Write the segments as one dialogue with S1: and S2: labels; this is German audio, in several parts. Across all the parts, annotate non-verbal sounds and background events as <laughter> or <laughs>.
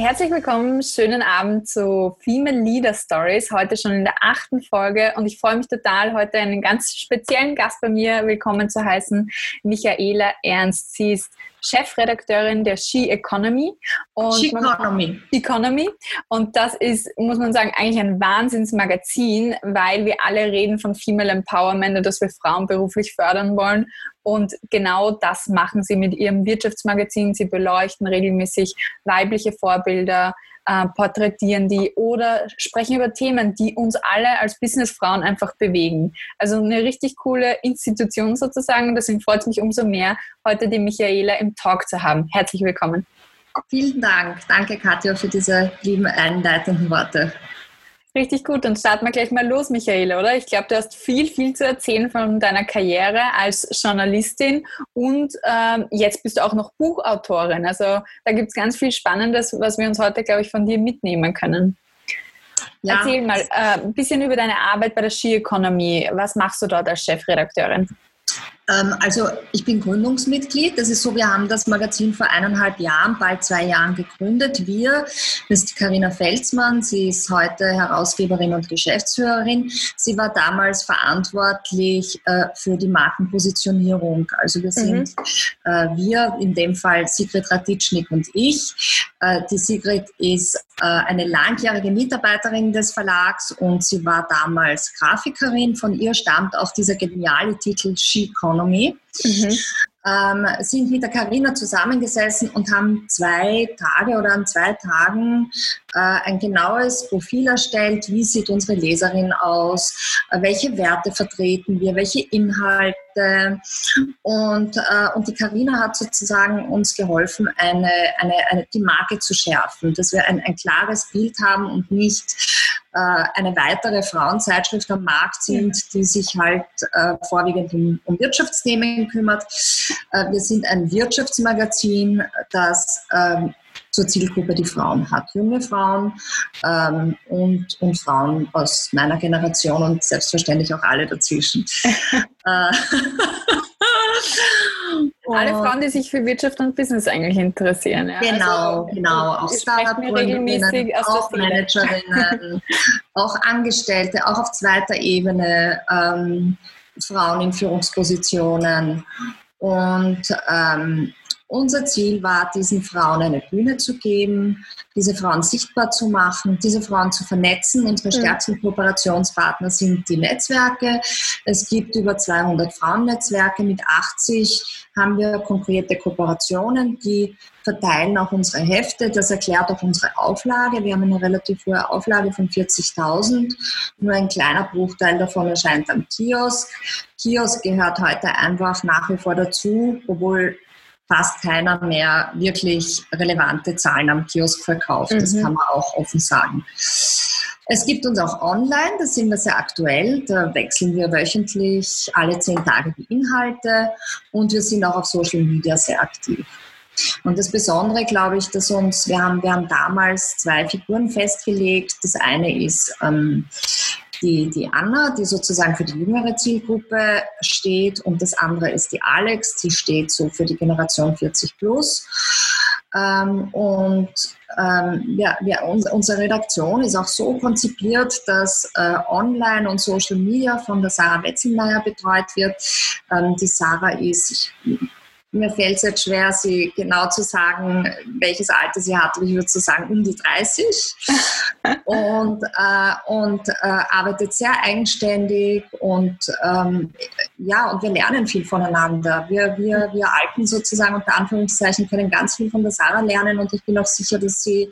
S1: Herzlich willkommen, schönen Abend zu Female Leader Stories, heute schon in der achten Folge und ich freue mich total, heute einen ganz speziellen Gast bei mir willkommen zu heißen, Michaela Ernst. Sie ist Chefredakteurin der She Economy.
S2: Und She Economy.
S1: Economy. Und das ist, muss man sagen, eigentlich ein Wahnsinnsmagazin, weil wir alle reden von Female Empowerment und dass wir Frauen beruflich fördern wollen. Und genau das machen sie mit ihrem Wirtschaftsmagazin. Sie beleuchten regelmäßig weibliche Vorbilder, äh, porträtieren die oder sprechen über Themen, die uns alle als Businessfrauen einfach bewegen. Also eine richtig coole Institution sozusagen. Deswegen freut es mich umso mehr, heute die Michaela im Talk zu haben. Herzlich willkommen.
S2: Vielen Dank. Danke, Katja, für diese lieben einleitenden Worte.
S1: Richtig gut, dann starten wir gleich mal los, Michaela, oder? Ich glaube, du hast viel, viel zu erzählen von deiner Karriere als Journalistin und ähm, jetzt bist du auch noch Buchautorin. Also da gibt es ganz viel Spannendes, was wir uns heute, glaube ich, von dir mitnehmen können. Ja. Erzähl mal äh, ein bisschen über deine Arbeit bei der Ski Economy. Was machst du dort als Chefredakteurin?
S2: Ähm, also ich bin Gründungsmitglied. Das ist so, wir haben das Magazin vor eineinhalb Jahren, bald zwei Jahren gegründet. Wir, das ist Karina Felsmann, sie ist heute Herausgeberin und Geschäftsführerin. Sie war damals verantwortlich äh, für die Markenpositionierung. Also wir sind mhm. äh, wir, in dem Fall Sigrid Ratitschnik und ich. Äh, die Sigrid ist eine langjährige Mitarbeiterin des Verlags und sie war damals Grafikerin. Von ihr stammt auch dieser geniale Titel She Economy. Mhm. Ähm, sind mit der Karina zusammengesessen und haben zwei Tage oder an zwei Tagen äh, ein genaues Profil erstellt. Wie sieht unsere Leserin aus? Äh, welche Werte vertreten wir? Welche Inhalte? Und, äh, und die Karina hat sozusagen uns geholfen, eine, eine, eine, die Marke zu schärfen, dass wir ein, ein klares Bild haben und nicht eine weitere Frauenzeitschrift am Markt sind, die sich halt äh, vorwiegend um, um, Wirtschaftsthemen kümmert. Äh, wir sind ein Wirtschaftsmagazin, das ähm, zur Zielgruppe die Frauen hat. Junge Frauen ähm, und, und Frauen aus meiner Generation und selbstverständlich auch alle dazwischen. <laughs> Äh, <laughs> <laughs>
S1: alle Frauen, die sich für Wirtschaft und Business eigentlich interessieren.
S2: Ja. Genau, also, genau. Auch
S1: Startup-Gründerinnen,
S2: auch Managerinnen, <laughs> auch Angestellte, auch auf zweiter Ebene, ähm, Frauen in Führungspositionen. Und ähm, unser Ziel war, diesen Frauen eine Bühne zu geben, diese Frauen sichtbar zu machen, diese Frauen zu vernetzen. Unsere mhm. stärksten Kooperationspartner sind die Netzwerke. Es gibt über 200 Frauennetzwerke. Mit 80 haben wir konkrete Kooperationen, die verteilen auch unsere Hefte. Das erklärt auch unsere Auflage. Wir haben eine relativ hohe Auflage von 40.000. Nur ein kleiner Bruchteil davon erscheint am Kiosk. Kiosk gehört heute einfach nach wie vor dazu, obwohl fast keiner mehr wirklich relevante Zahlen am Kiosk verkauft. Das mhm. kann man auch offen sagen. Es gibt uns auch online, da sind wir sehr aktuell. Da wechseln wir wöchentlich alle zehn Tage die Inhalte und wir sind auch auf Social Media sehr aktiv. Und das Besondere, glaube ich, dass uns, wir haben, wir haben damals zwei Figuren festgelegt. Das eine ist ähm, die, die Anna, die sozusagen für die jüngere Zielgruppe steht und das andere ist die Alex, die steht so für die Generation 40 plus. Ähm, und ähm, ja, ja, unsere Redaktion ist auch so konzipiert, dass äh, Online und Social Media von der Sarah Wetzelmeier betreut wird. Ähm, die Sarah ist, ich mir fällt es jetzt schwer, sie genau zu sagen, welches Alter sie hat. Ich würde so sagen, um die 30. <laughs> und äh, und äh, arbeitet sehr eigenständig und ähm, ja, und wir lernen viel voneinander. Wir, wir, wir Alten sozusagen unter Anführungszeichen können ganz viel von der Sarah lernen und ich bin auch sicher, dass sie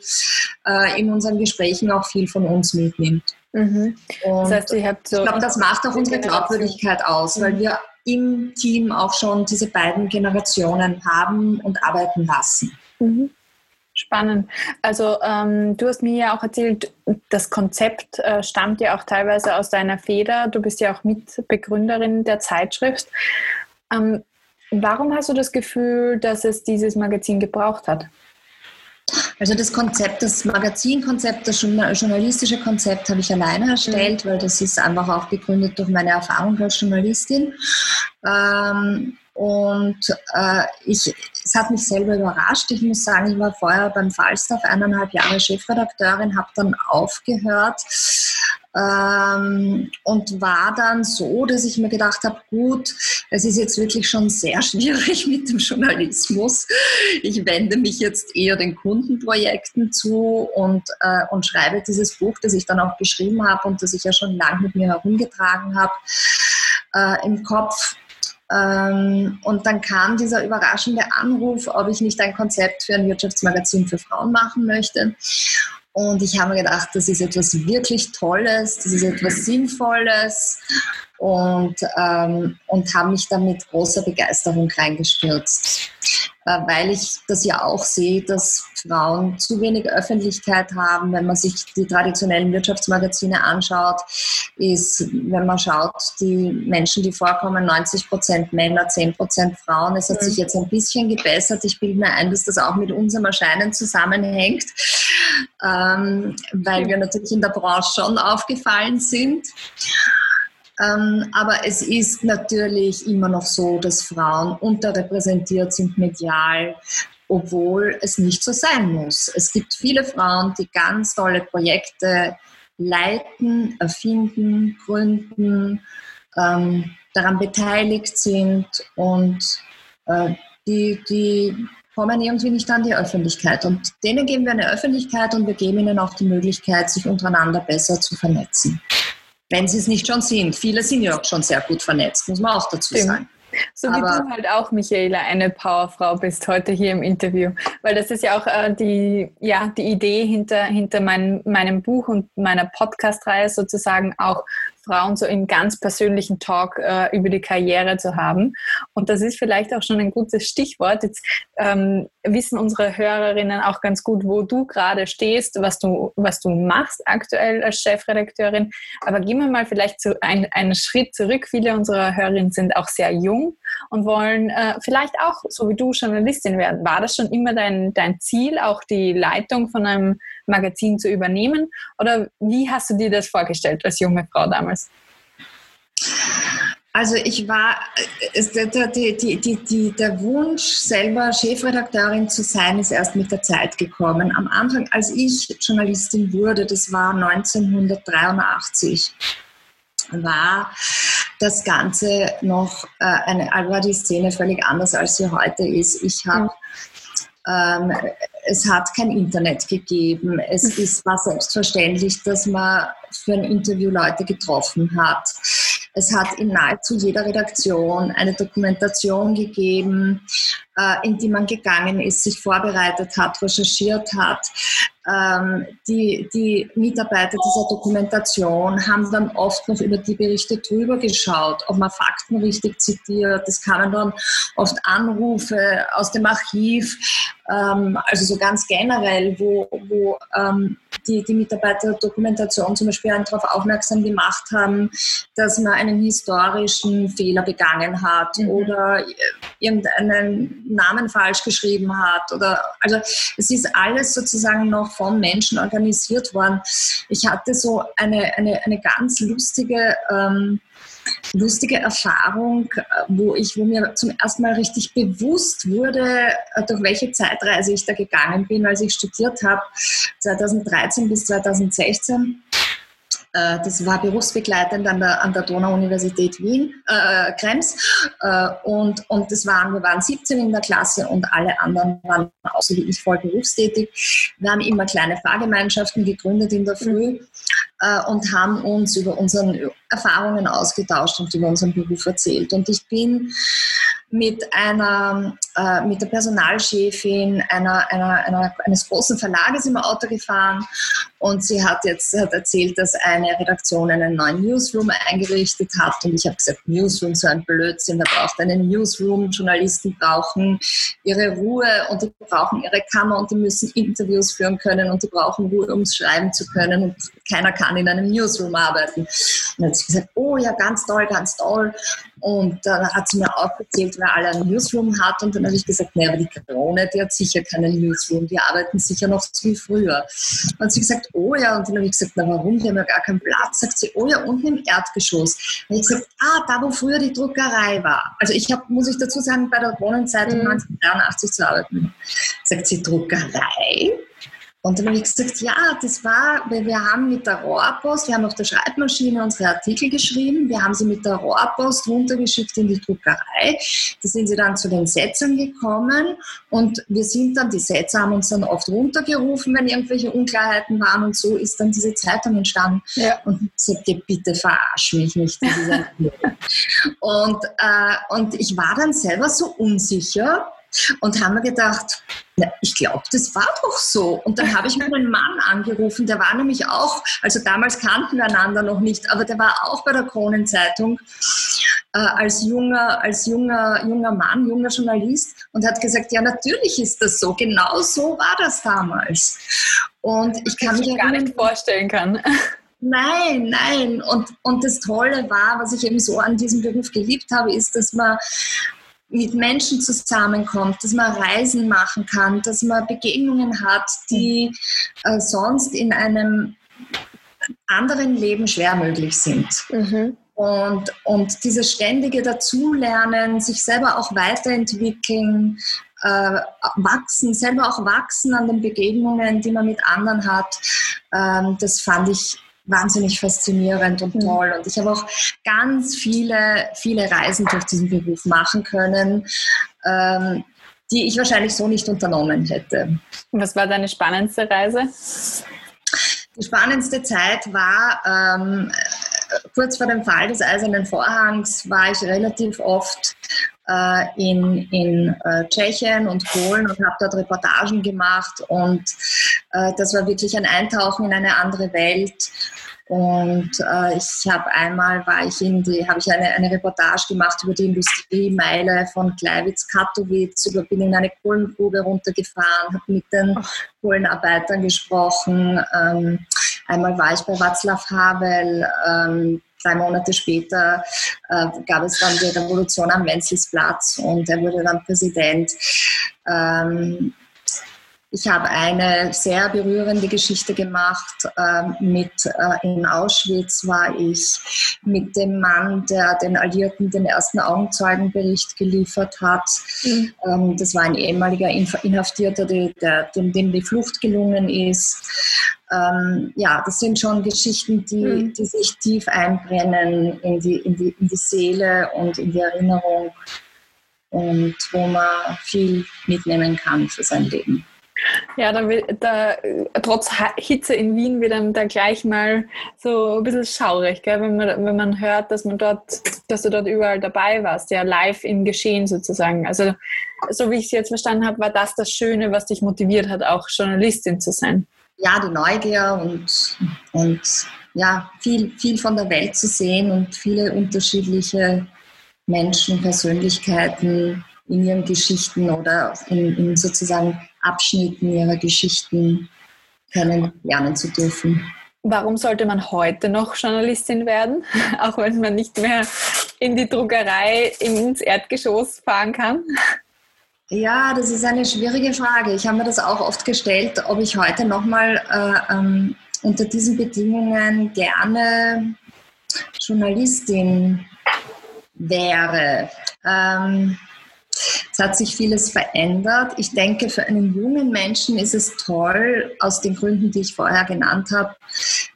S2: äh, in unseren Gesprächen auch viel von uns mitnimmt. Mhm. Das heißt, so ich glaube, das macht auch unsere Glaubwürdigkeit aus, mhm. weil wir im Team auch schon diese beiden Generationen haben und arbeiten lassen. Mhm.
S1: Spannend. Also ähm, du hast mir ja auch erzählt, das Konzept äh, stammt ja auch teilweise aus deiner Feder. Du bist ja auch Mitbegründerin der Zeitschrift. Ähm, warum hast du das Gefühl, dass es dieses Magazin gebraucht hat?
S2: Also das Konzept, das Magazinkonzept, das journalistische Konzept habe ich alleine erstellt, mhm. weil das ist einfach auch begründet durch meine Erfahrung als Journalistin. Ähm, Und äh, ich, es hat mich selber überrascht. Ich muss sagen, ich war vorher beim Falstaff eineinhalb Jahre Chefredakteurin, habe dann aufgehört ähm, und war dann so, dass ich mir gedacht habe, gut, es ist jetzt wirklich schon sehr schwierig <laughs> mit dem Journalismus. Ich wende mich jetzt eher den Kundenprojekten zu und, äh, und schreibe dieses Buch, das ich dann auch geschrieben habe und das ich ja schon lange mit mir herumgetragen habe, äh, im Kopf. Ähm, und dann kam dieser überraschende Anruf, ob ich nicht ein Konzept für ein Wirtschaftsmagazin für Frauen machen möchte. Und ich habe mir gedacht, das ist etwas wirklich Tolles, das ist etwas Sinnvolles und, ähm, und habe mich dann mit großer Begeisterung reingestürzt, äh, weil ich das ja auch sehe, dass Frauen zu wenig Öffentlichkeit haben. Wenn man sich die traditionellen Wirtschaftsmagazine anschaut, ist, wenn man schaut, die Menschen, die vorkommen, 90 Prozent Männer, 10 Prozent Frauen. Es hat mhm. sich jetzt ein bisschen gebessert. Ich bilde mir ein, dass das auch mit unserem Erscheinen zusammenhängt, ähm, weil wir natürlich in der Branche schon aufgefallen sind. Ähm, aber es ist natürlich immer noch so, dass Frauen unterrepräsentiert sind medial, obwohl es nicht so sein muss. Es gibt viele Frauen, die ganz tolle Projekte leiten, erfinden, gründen, ähm, daran beteiligt sind und äh, die, die kommen irgendwie nicht an die Öffentlichkeit. Und denen geben wir eine Öffentlichkeit und wir geben ihnen auch die Möglichkeit, sich untereinander besser zu vernetzen wenn sie es nicht schon sind. Viele sind ja auch schon sehr gut vernetzt, muss man auch dazu Stimmt. sagen.
S1: So wie Aber, du halt auch, Michaela, eine Powerfrau bist heute hier im Interview. Weil das ist ja auch äh, die, ja, die Idee hinter, hinter mein, meinem Buch und meiner Podcast-Reihe sozusagen auch Frauen so im ganz persönlichen Talk äh, über die Karriere zu haben. Und das ist vielleicht auch schon ein gutes Stichwort. Jetzt ähm, wissen unsere Hörerinnen auch ganz gut, wo du gerade stehst, was du, was du machst aktuell als Chefredakteurin. Aber gehen wir mal vielleicht zu, ein, einen Schritt zurück. Viele unserer Hörerinnen sind auch sehr jung und wollen äh, vielleicht auch, so wie du, Journalistin werden. War das schon immer dein, dein Ziel, auch die Leitung von einem Magazin zu übernehmen? Oder wie hast du dir das vorgestellt als junge Frau damals?
S2: Also ich war, die, die, die, der Wunsch, selber Chefredakteurin zu sein, ist erst mit der Zeit gekommen. Am Anfang, als ich Journalistin wurde, das war 1983, war das Ganze noch äh, eine, war die Szene völlig anders, als sie heute ist. Ich habe ähm, es hat kein Internet gegeben. Es <laughs> ist, war selbstverständlich, dass man für ein Interview Leute getroffen hat. Es hat in nahezu jeder Redaktion eine Dokumentation gegeben, in die man gegangen ist, sich vorbereitet hat, recherchiert hat. Ähm, die, die Mitarbeiter dieser Dokumentation haben dann oft noch über die Berichte drüber geschaut, ob man Fakten richtig zitiert. Es kamen dann oft Anrufe aus dem Archiv, ähm, also so ganz generell, wo, wo ähm, die, die Mitarbeiter der Dokumentation zum Beispiel darauf aufmerksam gemacht haben, dass man einen historischen Fehler begangen hat mhm. oder irgendeinen Namen falsch geschrieben hat. Oder, also es ist alles sozusagen noch von Menschen organisiert worden. Ich hatte so eine, eine, eine ganz lustige ähm, lustige Erfahrung, äh, wo ich, wo mir zum ersten Mal richtig bewusst wurde, äh, durch welche Zeitreise ich da gegangen bin, als ich studiert habe, 2013 bis 2016. Äh, das war berufsbegleitend an der, an der Donau-Universität Wien, äh, Krems. Äh, und, und das waren, wir waren 17 in der Klasse und alle anderen waren so wie ich voll berufstätig. Wir haben immer kleine Fahrgemeinschaften gegründet in der Früh äh, und haben uns über unsere Erfahrungen ausgetauscht und über unseren Beruf erzählt. Und ich bin mit einer, äh, mit der Personalchefin einer, einer, einer, eines großen Verlages im Auto gefahren. Und sie hat jetzt hat erzählt, dass eine Redaktion einen neuen Newsroom eingerichtet hat. Und ich habe gesagt, Newsroom, so ein Blödsinn, da braucht einen Newsroom, Journalisten brauchen ihre Ruhe und die brauchen ihre Kammer und die müssen Interviews führen können und die brauchen Ruhe, um schreiben zu können. Und keiner kann in einem Newsroom arbeiten. Und dann hat sie gesagt, oh ja, ganz toll, ganz toll. Und dann hat sie mir auch erzählt, wer alle einen Newsroom hat. Und dann habe ich gesagt, naja, aber die Krone, die hat sicher keinen Newsroom, die arbeiten sicher noch so wie früher. Und sie gesagt, oh ja. Und dann habe ich gesagt, na warum, die haben ja gar keinen Platz. Sagt sie, oh ja, unten im Erdgeschoss. Und ich gesagt, ah, da wo früher die Druckerei war. Also ich habe, muss ich dazu sagen, bei der Kronenzeitung mhm. 1983 zu arbeiten. Sagt sie, Druckerei? Und dann habe ich gesagt, ja, das war, weil wir haben mit der Rohrpost, wir haben auf der Schreibmaschine unsere Artikel geschrieben, wir haben sie mit der Rohrpost runtergeschickt in die Druckerei. Da sind sie dann zu den Setzern gekommen und wir sind dann, die Setzer haben uns dann oft runtergerufen, wenn irgendwelche Unklarheiten waren und so ist dann diese Zeitung entstanden. Ja. Und ich sagte, bitte verarsch mich nicht. <laughs> und, äh, und ich war dann selber so unsicher, und haben mir gedacht, na, ich glaube, das war doch so. Und dann habe ich meinen Mann angerufen, der war nämlich auch, also damals kannten wir einander noch nicht, aber der war auch bei der Kronenzeitung äh, als junger, als junger, junger Mann, junger Journalist und hat gesagt, ja, natürlich ist das so, genau so war das damals. Und ich kann
S1: mich gar nicht vorstellen kann.
S2: Nein, nein. Und, und das Tolle war, was ich eben so an diesem Beruf geliebt habe, ist, dass man mit Menschen zusammenkommt, dass man Reisen machen kann, dass man Begegnungen hat, die äh, sonst in einem anderen Leben schwer möglich sind. Mhm. Und, und dieses ständige Dazulernen, sich selber auch weiterentwickeln, äh, wachsen, selber auch wachsen an den Begegnungen, die man mit anderen hat, ähm, das fand ich wahnsinnig faszinierend und mhm. toll. Und ich habe auch ganz viele, viele Reisen durch diesen Beruf machen können, ähm, die ich wahrscheinlich so nicht unternommen hätte.
S1: Was war deine spannendste Reise?
S2: Die spannendste Zeit war ähm, kurz vor dem Fall des Eisernen Vorhangs war ich relativ oft äh, in, in äh, Tschechien und Polen und habe dort Reportagen gemacht und äh, das war wirklich ein Eintauchen in eine andere Welt und äh, ich habe einmal war ich in die, habe ich eine, eine Reportage gemacht über die Industriemeile von Gleiwitz Katowice, über, bin in eine Kohlengrube runtergefahren, habe mit den Kohlenarbeitern gesprochen. Ähm, einmal war ich bei Václav Havel. Ähm, drei Monate später äh, gab es dann die Revolution am Wenzelsplatz und er wurde dann Präsident. Ähm, ich habe eine sehr berührende Geschichte gemacht. Ähm, mit, äh, in Auschwitz war ich mit dem Mann, der den Alliierten den ersten Augenzeugenbericht geliefert hat. Mhm. Ähm, das war ein ehemaliger Inhaftierter, der, der, dem, dem die Flucht gelungen ist. Ähm, ja, das sind schon Geschichten, die, mhm. die sich tief einbrennen in die, in, die, in die Seele und in die Erinnerung und wo man viel mitnehmen kann für sein Leben.
S1: Ja, da, da, trotz Hitze in Wien wird einem da gleich mal so ein bisschen schaurig, gell? Wenn, man, wenn man hört, dass man dort, dass du dort überall dabei warst, ja, live im Geschehen sozusagen. Also, so wie ich es jetzt verstanden habe, war das das Schöne, was dich motiviert hat, auch Journalistin zu sein.
S2: Ja, die Neugier und, und ja, viel, viel von der Welt zu sehen und viele unterschiedliche Menschen, Persönlichkeiten in ihren Geschichten oder in, in sozusagen Abschnitten ihrer Geschichten kennenlernen zu dürfen.
S1: Warum sollte man heute noch Journalistin werden, <laughs> auch wenn man nicht mehr in die Druckerei ins Erdgeschoss fahren kann?
S2: Ja, das ist eine schwierige Frage. Ich habe mir das auch oft gestellt, ob ich heute nochmal äh, ähm, unter diesen Bedingungen gerne Journalistin wäre. Ähm, es hat sich vieles verändert. Ich denke, für einen jungen Menschen ist es toll, aus den Gründen, die ich vorher genannt habe,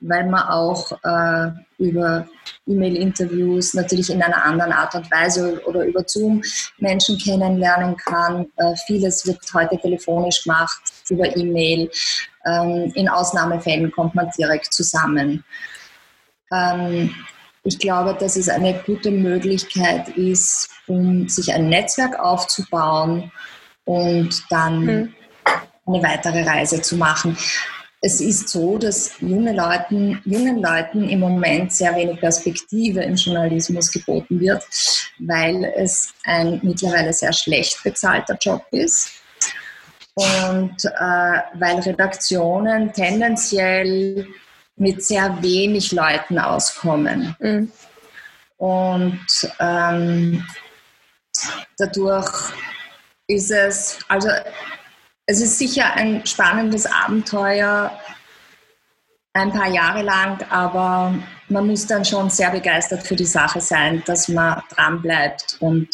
S2: weil man auch äh, über E-Mail-Interviews natürlich in einer anderen Art und Weise oder über Zoom Menschen kennenlernen kann. Äh, vieles wird heute telefonisch gemacht, über E-Mail. Ähm, in Ausnahmefällen kommt man direkt zusammen. Ähm, ich glaube, dass es eine gute Möglichkeit ist, um sich ein Netzwerk aufzubauen und dann mhm. eine weitere Reise zu machen. Es ist so, dass junge Leuten, jungen Leuten im Moment sehr wenig Perspektive im Journalismus geboten wird, weil es ein mittlerweile sehr schlecht bezahlter Job ist und äh, weil Redaktionen tendenziell mit sehr wenig Leuten auskommen. Mhm. Und ähm, dadurch ist es, also es ist sicher ein spannendes Abenteuer, ein paar Jahre lang, aber man muss dann schon sehr begeistert für die Sache sein, dass man dran bleibt und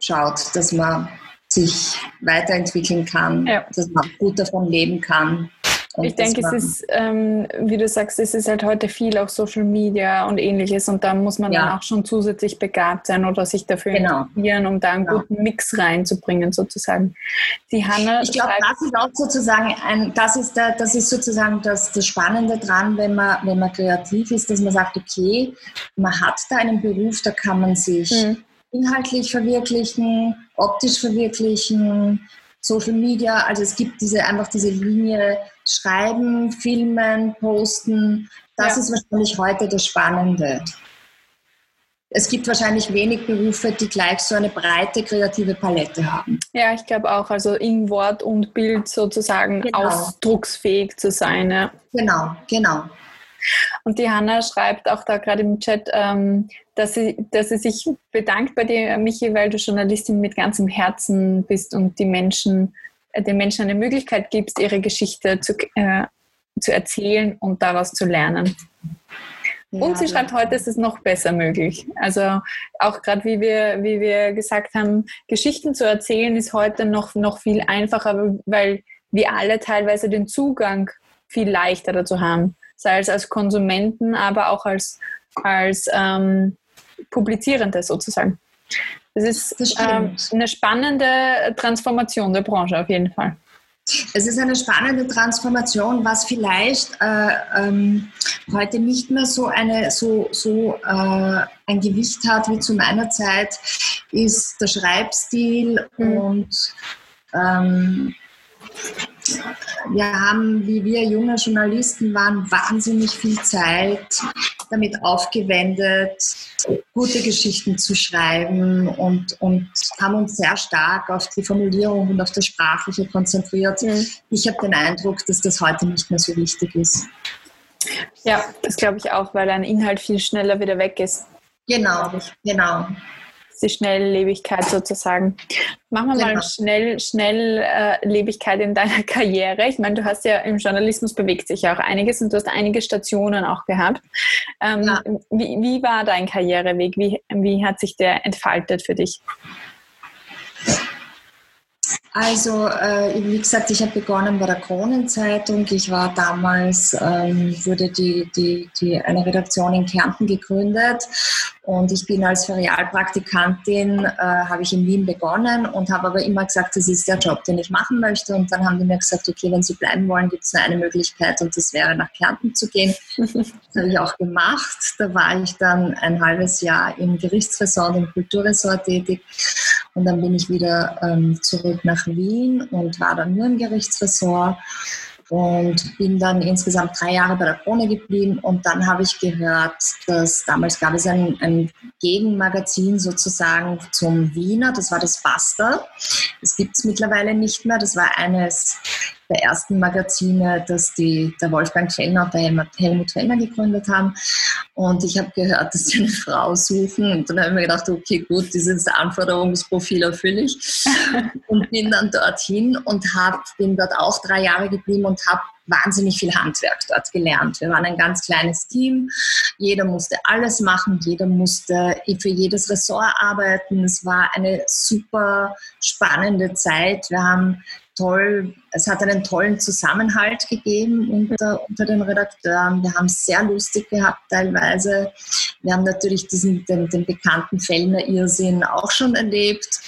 S2: schaut, dass man sich weiterentwickeln kann, ja. dass man gut davon leben kann.
S1: Und ich denke, es ist, ähm, wie du sagst, es ist halt heute viel auch Social Media und ähnliches und da muss man ja. dann auch schon zusätzlich begabt sein oder sich dafür genau. interessieren, um da einen genau. guten Mix reinzubringen sozusagen.
S2: Die Hanna ich glaube, das ist auch sozusagen ein, das ist der, das ist sozusagen das, das Spannende dran, wenn man, wenn man kreativ ist, dass man sagt, okay, man hat da einen Beruf, da kann man sich mhm. inhaltlich verwirklichen, optisch verwirklichen, Social Media, also es gibt diese einfach diese Linie Schreiben, Filmen, Posten. Das ja. ist wahrscheinlich heute das Spannende. Es gibt wahrscheinlich wenig Berufe, die gleich so eine breite kreative Palette haben.
S1: Ja, ich glaube auch. Also in Wort und Bild sozusagen genau. ausdrucksfähig zu sein. Ja.
S2: Genau, genau.
S1: Und die Hanna schreibt auch da gerade im Chat, ähm, dass, sie, dass sie sich bedankt bei dir, Michi, weil du Journalistin mit ganzem Herzen bist und die Menschen, äh, den Menschen eine Möglichkeit gibst, ihre Geschichte zu, äh, zu erzählen und daraus zu lernen. Ja, und sie schreibt, heute ist es noch besser möglich. Also auch gerade wie wir, wie wir gesagt haben, Geschichten zu erzählen ist heute noch, noch viel einfacher, weil wir alle teilweise den Zugang viel leichter dazu haben sei es als Konsumenten, aber auch als, als ähm, Publizierende sozusagen. Das ist das ähm, eine spannende Transformation der Branche auf jeden Fall.
S2: Es ist eine spannende Transformation, was vielleicht äh, ähm, heute nicht mehr so, eine, so, so äh, ein Gewicht hat wie zu meiner Zeit, ist der Schreibstil mhm. und ähm, wir haben, wie wir junge Journalisten waren, wahnsinnig viel Zeit damit aufgewendet, gute Geschichten zu schreiben und, und haben uns sehr stark auf die Formulierung und auf das Sprachliche konzentriert. Mhm. Ich habe den Eindruck, dass das heute nicht mehr so wichtig ist.
S1: Ja, das glaube ich auch, weil ein Inhalt viel schneller wieder weg ist.
S2: Genau, genau
S1: die Schnelllebigkeit sozusagen. Machen wir genau. mal Schnell, Schnelllebigkeit in deiner <laughs> Karriere. Ich meine, du hast ja im Journalismus bewegt sich ja auch einiges und du hast einige Stationen auch gehabt. Ähm, ja. wie, wie war dein Karriereweg? Wie, wie hat sich der entfaltet für dich?
S2: Also, äh, wie gesagt, ich habe begonnen bei der Kronenzeitung. Ich war damals, ähm, wurde die, die, die, eine Redaktion in Kärnten gegründet und ich bin als Ferialpraktikantin, äh, habe ich in Wien begonnen und habe aber immer gesagt, das ist der Job, den ich machen möchte. Und dann haben die mir gesagt, okay, wenn Sie bleiben wollen, gibt es nur eine Möglichkeit und das wäre nach Kärnten zu gehen. <laughs> Das habe ich auch gemacht. Da war ich dann ein halbes Jahr im Gerichtsressort, im Kulturressort tätig und dann bin ich wieder ähm, zurück nach Wien und war dann nur im Gerichtsressort und bin dann insgesamt drei Jahre bei der Krone geblieben. Und dann habe ich gehört, dass damals gab es ein, ein Gegenmagazin sozusagen zum Wiener, das war das Basta. Das gibt es mittlerweile nicht mehr, das war eines der ersten Magazine, das die, der Wolfgang Fellner und der Helmut Fellner gegründet haben. Und ich habe gehört, dass sie eine Frau suchen. Und dann habe ich mir gedacht, okay, gut, dieses Anforderungsprofil erfülle ich. <laughs> und bin dann dorthin und hab, bin dort auch drei Jahre geblieben und habe wahnsinnig viel Handwerk dort gelernt. Wir waren ein ganz kleines Team. Jeder musste alles machen. Jeder musste für jedes Ressort arbeiten. Es war eine super spannende Zeit. Wir haben toll, es hat einen tollen Zusammenhalt gegeben unter, unter den Redakteuren. Wir haben es sehr lustig gehabt teilweise. Wir haben natürlich diesen, den, den bekannten Fellner Irrsinn auch schon erlebt.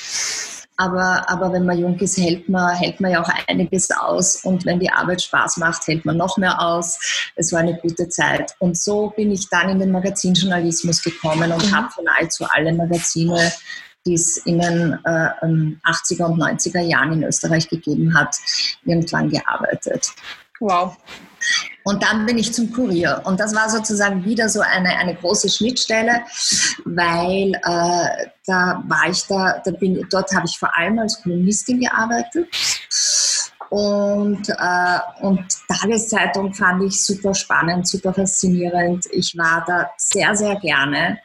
S2: Aber, aber wenn man jung ist, hält man, hält man ja auch einiges aus. Und wenn die Arbeit Spaß macht, hält man noch mehr aus. Es war eine gute Zeit. Und so bin ich dann in den Magazinjournalismus gekommen und mhm. habe für nahezu alle Magazine die es in den äh, 80er und 90er Jahren in Österreich gegeben hat, irgendwann gearbeitet.
S1: Wow.
S2: Und dann bin ich zum Kurier. Und das war sozusagen wieder so eine, eine große Schnittstelle, weil äh, da war ich da, da bin, dort habe ich vor allem als Kolumnistin gearbeitet. Und, äh, und Tageszeitung fand ich super spannend, super faszinierend. Ich war da sehr, sehr gerne.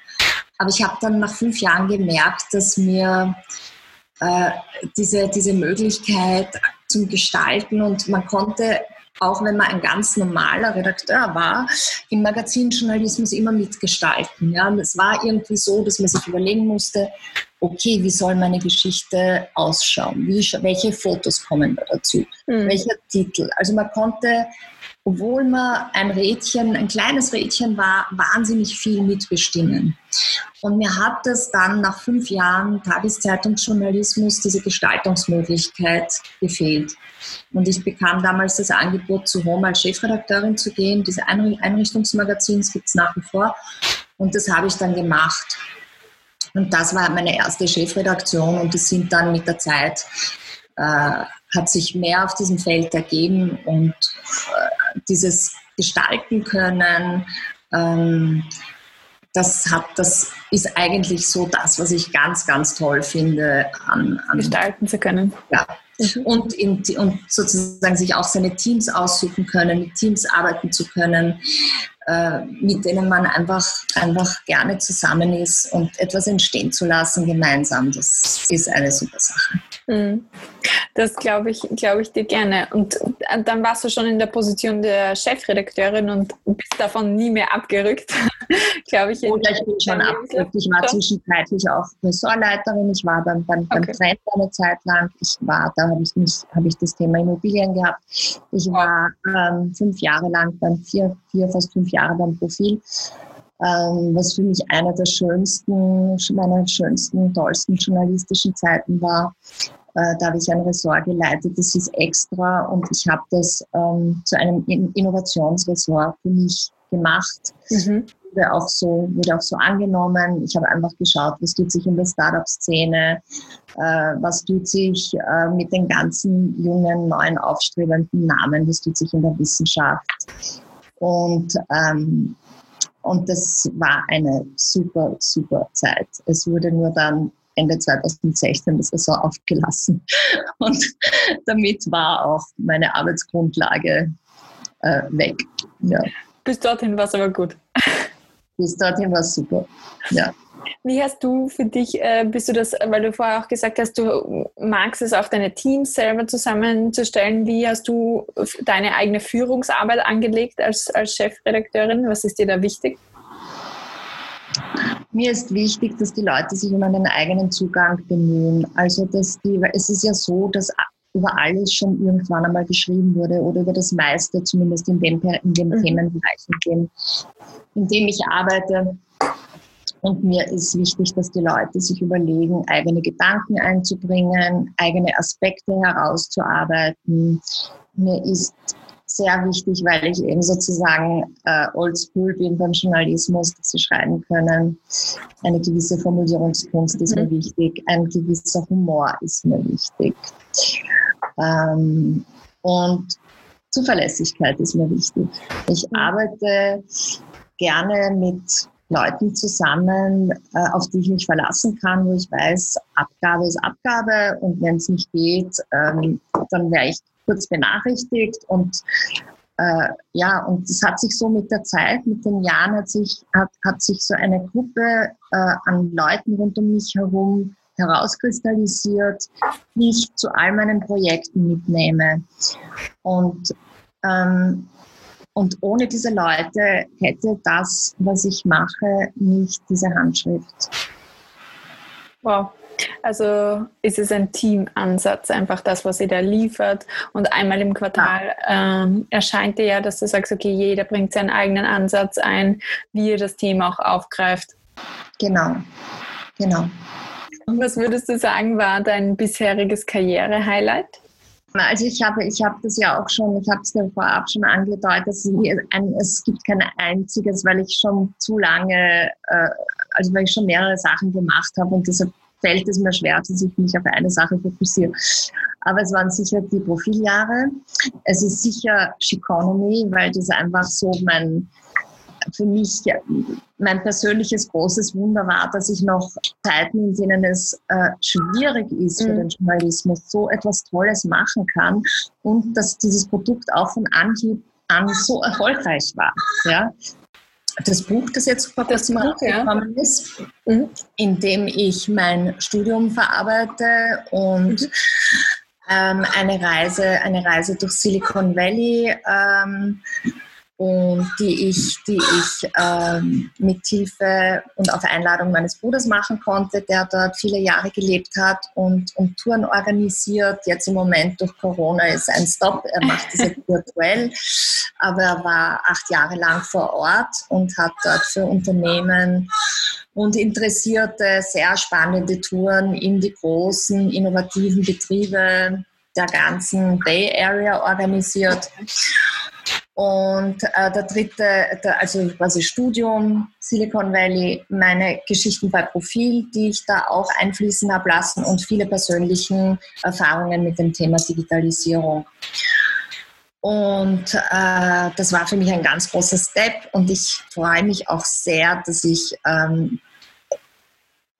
S2: Aber ich habe dann nach fünf Jahren gemerkt, dass mir äh, diese, diese Möglichkeit zum Gestalten und man konnte auch wenn man ein ganz normaler Redakteur war, im Magazinjournalismus immer mitgestalten. Ja. Es war irgendwie so, dass man sich überlegen musste, okay, wie soll meine Geschichte ausschauen? Wie, welche Fotos kommen da dazu? Mhm. Welcher Titel? Also man konnte obwohl man ein Rädchen, ein kleines Rädchen war, wahnsinnig viel mitbestimmen. Und mir hat es dann nach fünf Jahren Tageszeitungsjournalismus diese Gestaltungsmöglichkeit gefehlt. Und ich bekam damals das Angebot, zu Home als Chefredakteurin zu gehen. Diese Einrichtungsmagazins gibt es nach wie vor. Und das habe ich dann gemacht. Und das war meine erste Chefredaktion und das sind dann mit der Zeit äh, hat sich mehr auf diesem Feld ergeben und äh, dieses Gestalten können, ähm, das, hat, das ist eigentlich so das, was ich ganz, ganz toll finde.
S1: An, an Gestalten zu können.
S2: Ja. Mhm. Und, in, und sozusagen sich auch seine Teams aussuchen können, mit Teams arbeiten zu können, äh, mit denen man einfach, einfach gerne zusammen ist und etwas entstehen zu lassen gemeinsam. Das ist eine super Sache. Mhm.
S1: Das glaube ich, glaube ich dir gerne. Und äh, dann warst du schon in der Position der Chefredakteurin und bist davon nie mehr abgerückt, <laughs>
S2: glaube ich. Oder ich bin schon abgerückt. Ich war zwischenzeitlich auch Ressortleiterin. Ich war beim, beim, beim Trend eine Zeit lang. Ich war, da habe ich, mich, habe ich das Thema Immobilien gehabt. Ich war ähm, fünf Jahre lang, beim vier, vier, fast fünf Jahre beim Profil ähm, was für mich eine der schönsten, meiner schönsten, tollsten journalistischen Zeiten war. Äh, da habe ich ein Ressort geleitet, das ist extra und ich habe das ähm, zu einem Innovationsressort für mich gemacht. Mhm. Wurde auch, so, wurde auch so angenommen. Ich habe einfach geschaut, was tut sich in der Startup-Szene, äh, was tut sich äh, mit den ganzen jungen, neuen, aufstrebenden Namen, was tut sich in der Wissenschaft. Und ähm, und das war eine super, super Zeit. Es wurde nur dann Ende 2016 das Saison aufgelassen. <laughs> Und damit war auch meine Arbeitsgrundlage äh, weg.
S1: Ja. Bis dorthin war es aber gut.
S2: Bis dorthin war es super. Ja.
S1: Wie hast du für dich, äh, bist du das, weil du vorher auch gesagt hast, du magst es auch deine Teams selber zusammenzustellen. Wie hast du deine eigene Führungsarbeit angelegt als, als Chefredakteurin? Was ist dir da wichtig?
S2: Mir ist wichtig, dass die Leute sich um einen eigenen Zugang bemühen. Also, dass die, es ist ja so, dass über alles schon irgendwann einmal geschrieben wurde oder über das meiste, zumindest in dem, in dem mhm. Themenbereich, in dem, in dem ich arbeite. Und mir ist wichtig, dass die Leute sich überlegen, eigene Gedanken einzubringen, eigene Aspekte herauszuarbeiten. Mir ist sehr wichtig, weil ich eben sozusagen äh, oldschool bin beim Journalismus, dass sie schreiben können. Eine gewisse Formulierungskunst ist mir mhm. wichtig, ein gewisser Humor ist mir wichtig. Ähm, und Zuverlässigkeit ist mir wichtig. Ich mhm. arbeite gerne mit Leuten zusammen, äh, auf die ich mich verlassen kann, wo ich weiß, Abgabe ist Abgabe und wenn es nicht geht, ähm, dann wäre ich kurz benachrichtigt und äh, ja, und es hat sich so mit der Zeit, mit den Jahren hat sich, hat, hat sich so eine Gruppe äh, an Leuten rund um mich herum herauskristallisiert, die ich zu all meinen Projekten mitnehme. Und ähm, und ohne diese Leute hätte das, was ich mache, nicht diese Handschrift.
S1: Wow. Also ist es ein Teamansatz, einfach das, was ihr da liefert. Und einmal im Quartal ähm, erscheint dir ja, dass du sagst, okay, jeder bringt seinen eigenen Ansatz ein, wie ihr das Thema auch aufgreift.
S2: Genau, genau.
S1: Und was würdest du sagen, war dein bisheriges Karriere-Highlight?
S2: Also ich habe, ich habe das ja auch schon, ich habe es dir vorab schon angedeutet, es gibt kein einziges, weil ich schon zu lange, äh, also weil ich schon mehrere Sachen gemacht habe und deshalb fällt es mir schwer, dass ich mich auf eine Sache fokussiere. Aber es waren sicher die Profiljahre. Es ist sicher Chiconomy, weil das einfach so mein, für mich mein persönliches großes Wunder war, dass ich noch Zeiten, in denen es äh, schwierig ist für mhm. den Journalismus, so etwas Tolles machen kann und dass dieses Produkt auch von Anhieb an so erfolgreich war. Ja? Das Buch, das jetzt vor kurzem rausgekommen ja. ist, mhm. in dem ich mein Studium verarbeite und mhm. ähm, eine Reise, eine Reise durch Silicon Valley ähm, und die ich, die ich ähm, mit Hilfe und auf Einladung meines Bruders machen konnte, der dort viele Jahre gelebt hat und, und Touren organisiert. Jetzt im Moment durch Corona ist ein Stop, er macht das jetzt <laughs> virtuell, aber er war acht Jahre lang vor Ort und hat dort für Unternehmen und Interessierte sehr spannende Touren in die großen, innovativen Betriebe der ganzen Bay Area organisiert. Und äh, der dritte, der, also quasi Studium, Silicon Valley, meine Geschichten bei Profil, die ich da auch einfließen habe lassen und viele persönlichen Erfahrungen mit dem Thema Digitalisierung. Und äh, das war für mich ein ganz großer Step und ich freue mich auch sehr, dass ich ähm,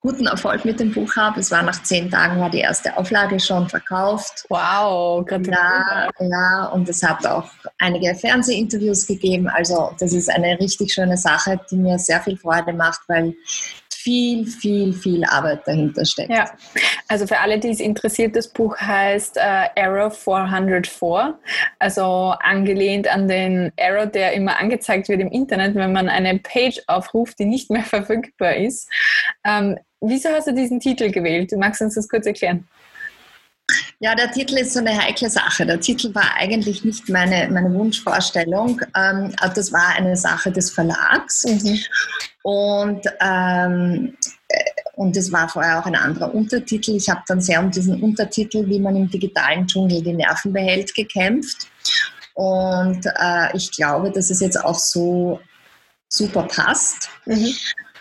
S2: guten Erfolg mit dem Buch habe. Es war nach zehn Tagen war die erste Auflage schon verkauft.
S1: Wow,
S2: ja, ja, und es hat auch einige Fernsehinterviews gegeben. Also das ist eine richtig schöne Sache, die mir sehr viel Freude macht, weil viel, viel, viel Arbeit dahinter steckt.
S1: Ja, also für alle, die es interessiert, das Buch heißt äh, Error 404, also angelehnt an den Error, der immer angezeigt wird im Internet, wenn man eine Page aufruft, die nicht mehr <laughs> verfügbar ist. Ähm, wieso hast du diesen Titel gewählt? Magst du uns das kurz erklären?
S2: Ja, der Titel ist so eine heikle Sache. Der Titel war eigentlich nicht meine, meine Wunschvorstellung. Ähm, das war eine Sache des Verlags. Mhm. Und, ähm, äh, und es war vorher auch ein anderer Untertitel. Ich habe dann sehr um diesen Untertitel, wie man im digitalen Dschungel die Nerven behält, gekämpft. Und äh, ich glaube, dass es jetzt auch so super passt. Mhm.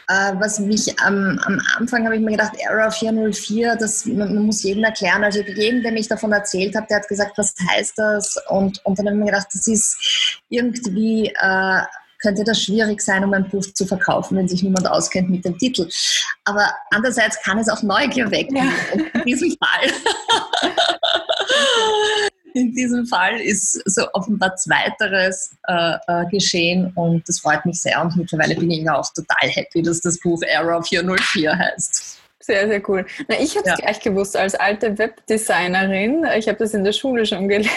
S2: Äh, was mich am, am Anfang habe ich mir gedacht, Error 404, das, man, man, muss jedem erklären. Also jedem, der mich davon erzählt hat, der hat gesagt, was heißt das? Und, und dann habe ich mir gedacht, das ist irgendwie, äh, könnte das schwierig sein, um ein Buch zu verkaufen, wenn sich niemand auskennt mit dem Titel. Aber andererseits kann es auch Neugier wecken. Ja. In diesem Fall. <laughs> <laughs> in diesem Fall ist so offenbar Zweiteres äh, äh, geschehen und das freut mich sehr und mittlerweile bin ich auch total happy, dass das Buch Error 404 heißt.
S1: Sehr, sehr cool. Na, ich habe es ja. gleich gewusst, als alte Webdesignerin, ich habe das in der Schule schon gelernt,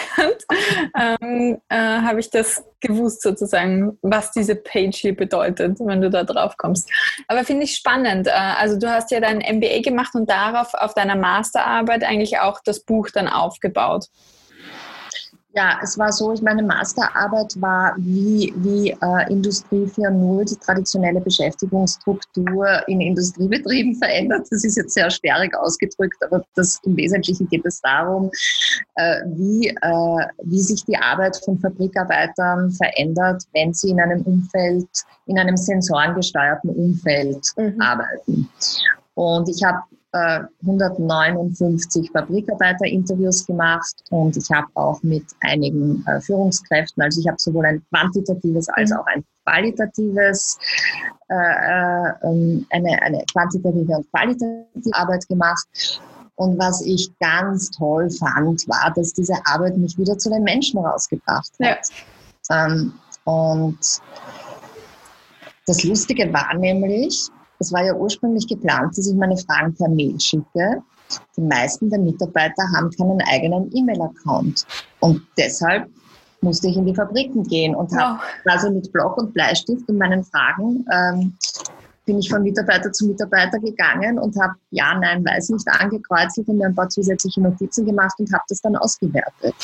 S1: <laughs> ähm, äh, habe ich das gewusst sozusagen, was diese Page hier bedeutet, wenn du da drauf kommst. Aber finde ich spannend. Äh, also du hast ja dein MBA gemacht und darauf auf deiner Masterarbeit eigentlich auch das Buch dann aufgebaut.
S2: Ja, es war so, ich meine Masterarbeit war wie, wie äh, Industrie 4.0 die traditionelle Beschäftigungsstruktur in Industriebetrieben verändert. Das ist jetzt sehr sperrig ausgedrückt, aber das, im Wesentlichen geht es darum, äh, wie, äh, wie sich die Arbeit von Fabrikarbeitern verändert, wenn sie in einem Umfeld, in einem sensorengesteuerten Umfeld mhm. arbeiten. Und ich habe 159 Fabrikarbeiter-Interviews gemacht und ich habe auch mit einigen äh, Führungskräften, also ich habe sowohl ein quantitatives als auch ein qualitatives, äh, äh, ähm, eine, eine quantitative und qualitative Arbeit gemacht. Und was ich ganz toll fand, war, dass diese Arbeit mich wieder zu den Menschen rausgebracht hat. Ja. Ähm, und das Lustige war nämlich, es war ja ursprünglich geplant, dass ich meine Fragen per Mail schicke. Die meisten der Mitarbeiter haben keinen eigenen E-Mail-Account. Und deshalb musste ich in die Fabriken gehen und habe quasi mit Block und Bleistift und meinen Fragen ähm, bin ich von Mitarbeiter zu Mitarbeiter gegangen und habe Ja, Nein, Weiß nicht angekreuzelt und mir ein paar zusätzliche Notizen gemacht und habe das dann ausgewertet.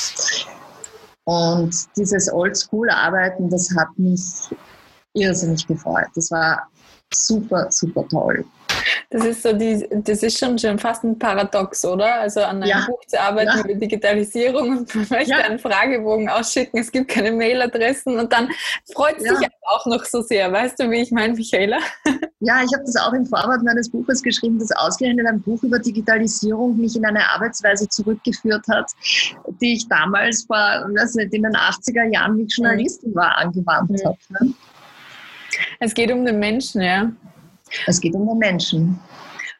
S2: Und dieses Oldschool-Arbeiten, das hat mich irrsinnig gefreut. Das war super, super toll.
S1: Das ist so die, das ist schon, schon fast ein Paradox, oder? Also an einem ja. Buch zu arbeiten ja. mit Digitalisierung und man möchte ja. einen Fragebogen ausschicken, es gibt keine Mailadressen und dann freut es ja. sich auch noch so sehr. Weißt du, wie ich meine, Michaela?
S2: Ja, ich habe das auch im Vorwort meines Buches geschrieben, dass ausgerechnet ein Buch über Digitalisierung mich in eine Arbeitsweise zurückgeführt hat, die ich damals vor, weiß nicht, in den 80er Jahren, wie ich Journalistin war, angewandt mhm. habe.
S1: Es geht um den Menschen, ja.
S2: Es geht um den Menschen.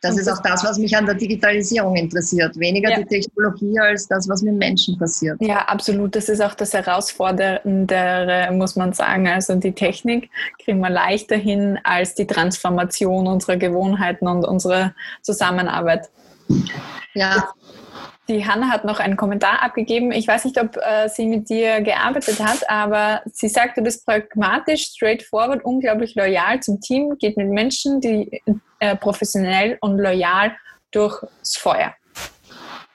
S2: Das ist auch das, was mich an der Digitalisierung interessiert. Weniger ja. die Technologie als das, was mit Menschen passiert.
S1: Ja, absolut. Das ist auch das Herausfordernde, muss man sagen. Also die Technik kriegen wir leichter hin als die Transformation unserer Gewohnheiten und unserer Zusammenarbeit.
S2: Ja.
S1: Die Hanna hat noch einen Kommentar abgegeben. Ich weiß nicht, ob äh, sie mit dir gearbeitet hat, aber sie sagt, du bist pragmatisch, straightforward, unglaublich loyal zum Team, geht mit Menschen, die äh, professionell und loyal durchs Feuer.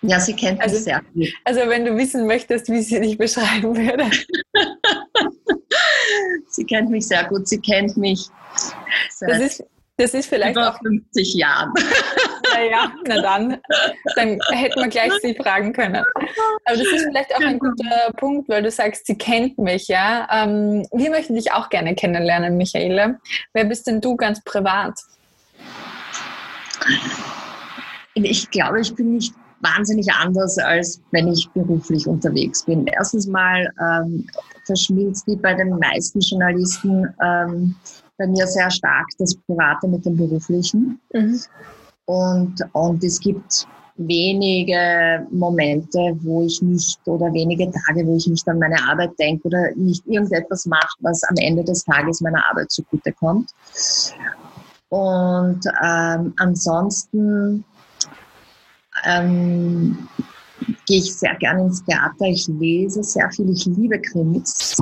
S2: Ja, sie kennt
S1: also,
S2: mich sehr gut.
S1: Also wenn du wissen möchtest, wie sie dich beschreiben würde. <laughs>
S2: sie kennt mich sehr gut. Sie kennt mich.
S1: Das ist, das ist vielleicht
S2: über auch 50 Jahren.
S1: Ja, na dann, dann hätten wir gleich sie fragen können. Aber das ist vielleicht auch ein guter Punkt, weil du sagst, sie kennt mich, ja. Ähm, wir möchten dich auch gerne kennenlernen, Michaela. Wer bist denn du ganz privat?
S2: Ich glaube, ich bin nicht wahnsinnig anders, als wenn ich beruflich unterwegs bin. Erstens mal ähm, verschmilzt wie bei den meisten Journalisten ähm, bei mir sehr stark das Private mit dem Beruflichen. Mhm. Und, und es gibt wenige Momente, wo ich nicht oder wenige Tage, wo ich nicht an meine Arbeit denke oder nicht irgendetwas mache, was am Ende des Tages meiner Arbeit zugutekommt. Und ähm, ansonsten ähm, gehe ich sehr gerne ins Theater. Ich lese sehr viel. Ich liebe Krimis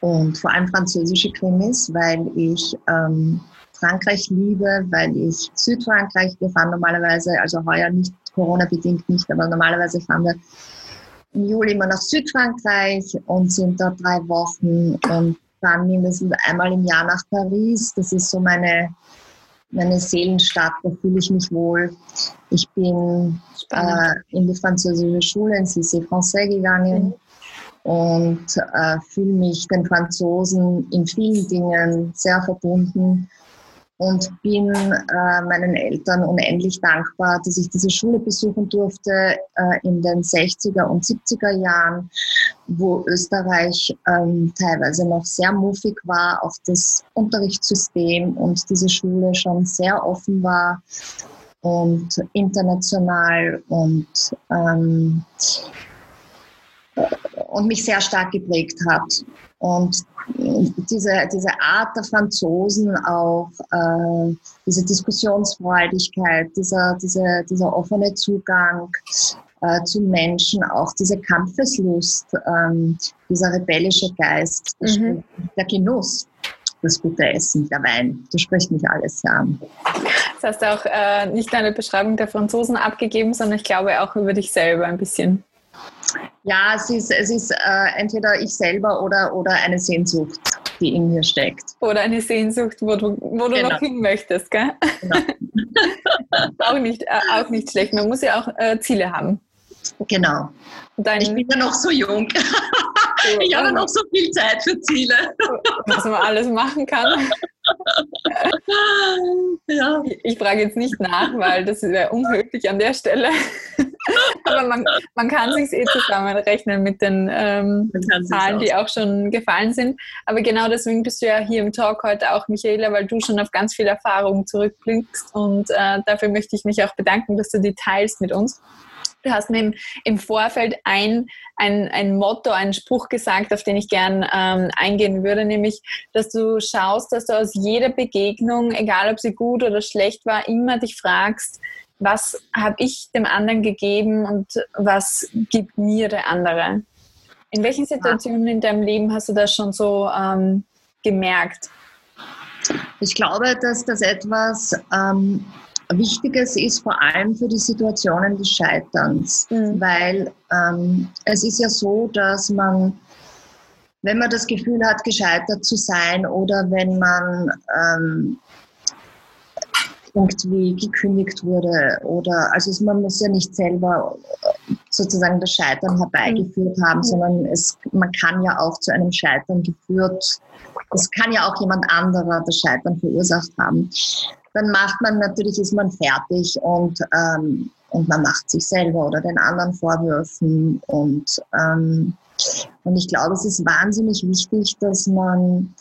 S2: und vor allem französische Krimis, weil ich ähm, Frankreich liebe, weil ich Südfrankreich, wir fahren normalerweise, also heuer nicht, Corona-bedingt nicht, aber normalerweise fahren wir im Juli immer nach Südfrankreich und sind da drei Wochen und fahren mindestens einmal im Jahr nach Paris. Das ist so meine, meine Seelenstadt, da fühle ich mich wohl. Ich bin äh, in die französische Schule, in CC Français gegangen. Mhm und äh, fühle mich den Franzosen in vielen Dingen sehr verbunden und bin äh, meinen Eltern unendlich dankbar, dass ich diese Schule besuchen durfte äh, in den 60er und 70er Jahren, wo Österreich ähm, teilweise noch sehr muffig war auf das Unterrichtssystem und diese Schule schon sehr offen war und international und ähm, und mich sehr stark geprägt hat. Und diese, diese Art der Franzosen auch, äh, diese Diskussionsfreudigkeit, dieser, diese, dieser offene Zugang äh, zu Menschen, auch diese Kampfeslust, ähm, dieser rebellische Geist, mhm. der Genuss das gute Essen, der Wein. Das spricht mich alles an.
S1: Das hast du auch äh, nicht eine Beschreibung der Franzosen abgegeben, sondern ich glaube auch über dich selber ein bisschen.
S2: Ja, es ist, es ist äh, entweder ich selber oder, oder eine Sehnsucht, die in mir steckt.
S1: Oder eine Sehnsucht, wo du, wo du genau. noch hin möchtest, gell? Genau. <laughs> auch, nicht, äh, auch nicht schlecht. Man muss ja auch äh, Ziele haben.
S2: Genau. Dein ich bin ja noch so jung. <laughs> ich habe noch so viel Zeit für Ziele. <laughs>
S1: Was man alles machen kann. Ja. Ich frage jetzt nicht nach, weil das wäre unhöflich an der Stelle. Aber man, man kann sich eh zusammenrechnen mit den ähm, Zahlen, die auch schon gefallen sind. Aber genau deswegen bist du ja hier im Talk heute auch, Michaela, weil du schon auf ganz viel Erfahrung zurückblickst. Und äh, dafür möchte ich mich auch bedanken, dass du die teilst mit uns. Du hast mir im, im Vorfeld ein, ein, ein Motto, einen Spruch gesagt, auf den ich gern ähm, eingehen würde, nämlich, dass du schaust, dass du aus jeder Begegnung, egal ob sie gut oder schlecht war, immer dich fragst, was habe ich dem anderen gegeben und was gibt mir der andere? In welchen Situationen in deinem Leben hast du das schon so ähm, gemerkt?
S2: Ich glaube, dass das etwas ähm, Wichtiges ist vor allem für die Situationen des Scheiterns, mhm. weil ähm, es ist ja so, dass man, wenn man das Gefühl hat, gescheitert zu sein oder wenn man ähm, irgendwie gekündigt wurde oder also man muss ja nicht selber sozusagen das Scheitern herbeigeführt haben, mhm. sondern es, man kann ja auch zu einem Scheitern geführt. Es kann ja auch jemand anderer das Scheitern verursacht haben dann macht man natürlich, ist man fertig und, ähm, und man macht sich selber oder den anderen Vorwürfen. Und, ähm, und ich glaube, es ist wahnsinnig wichtig, dass man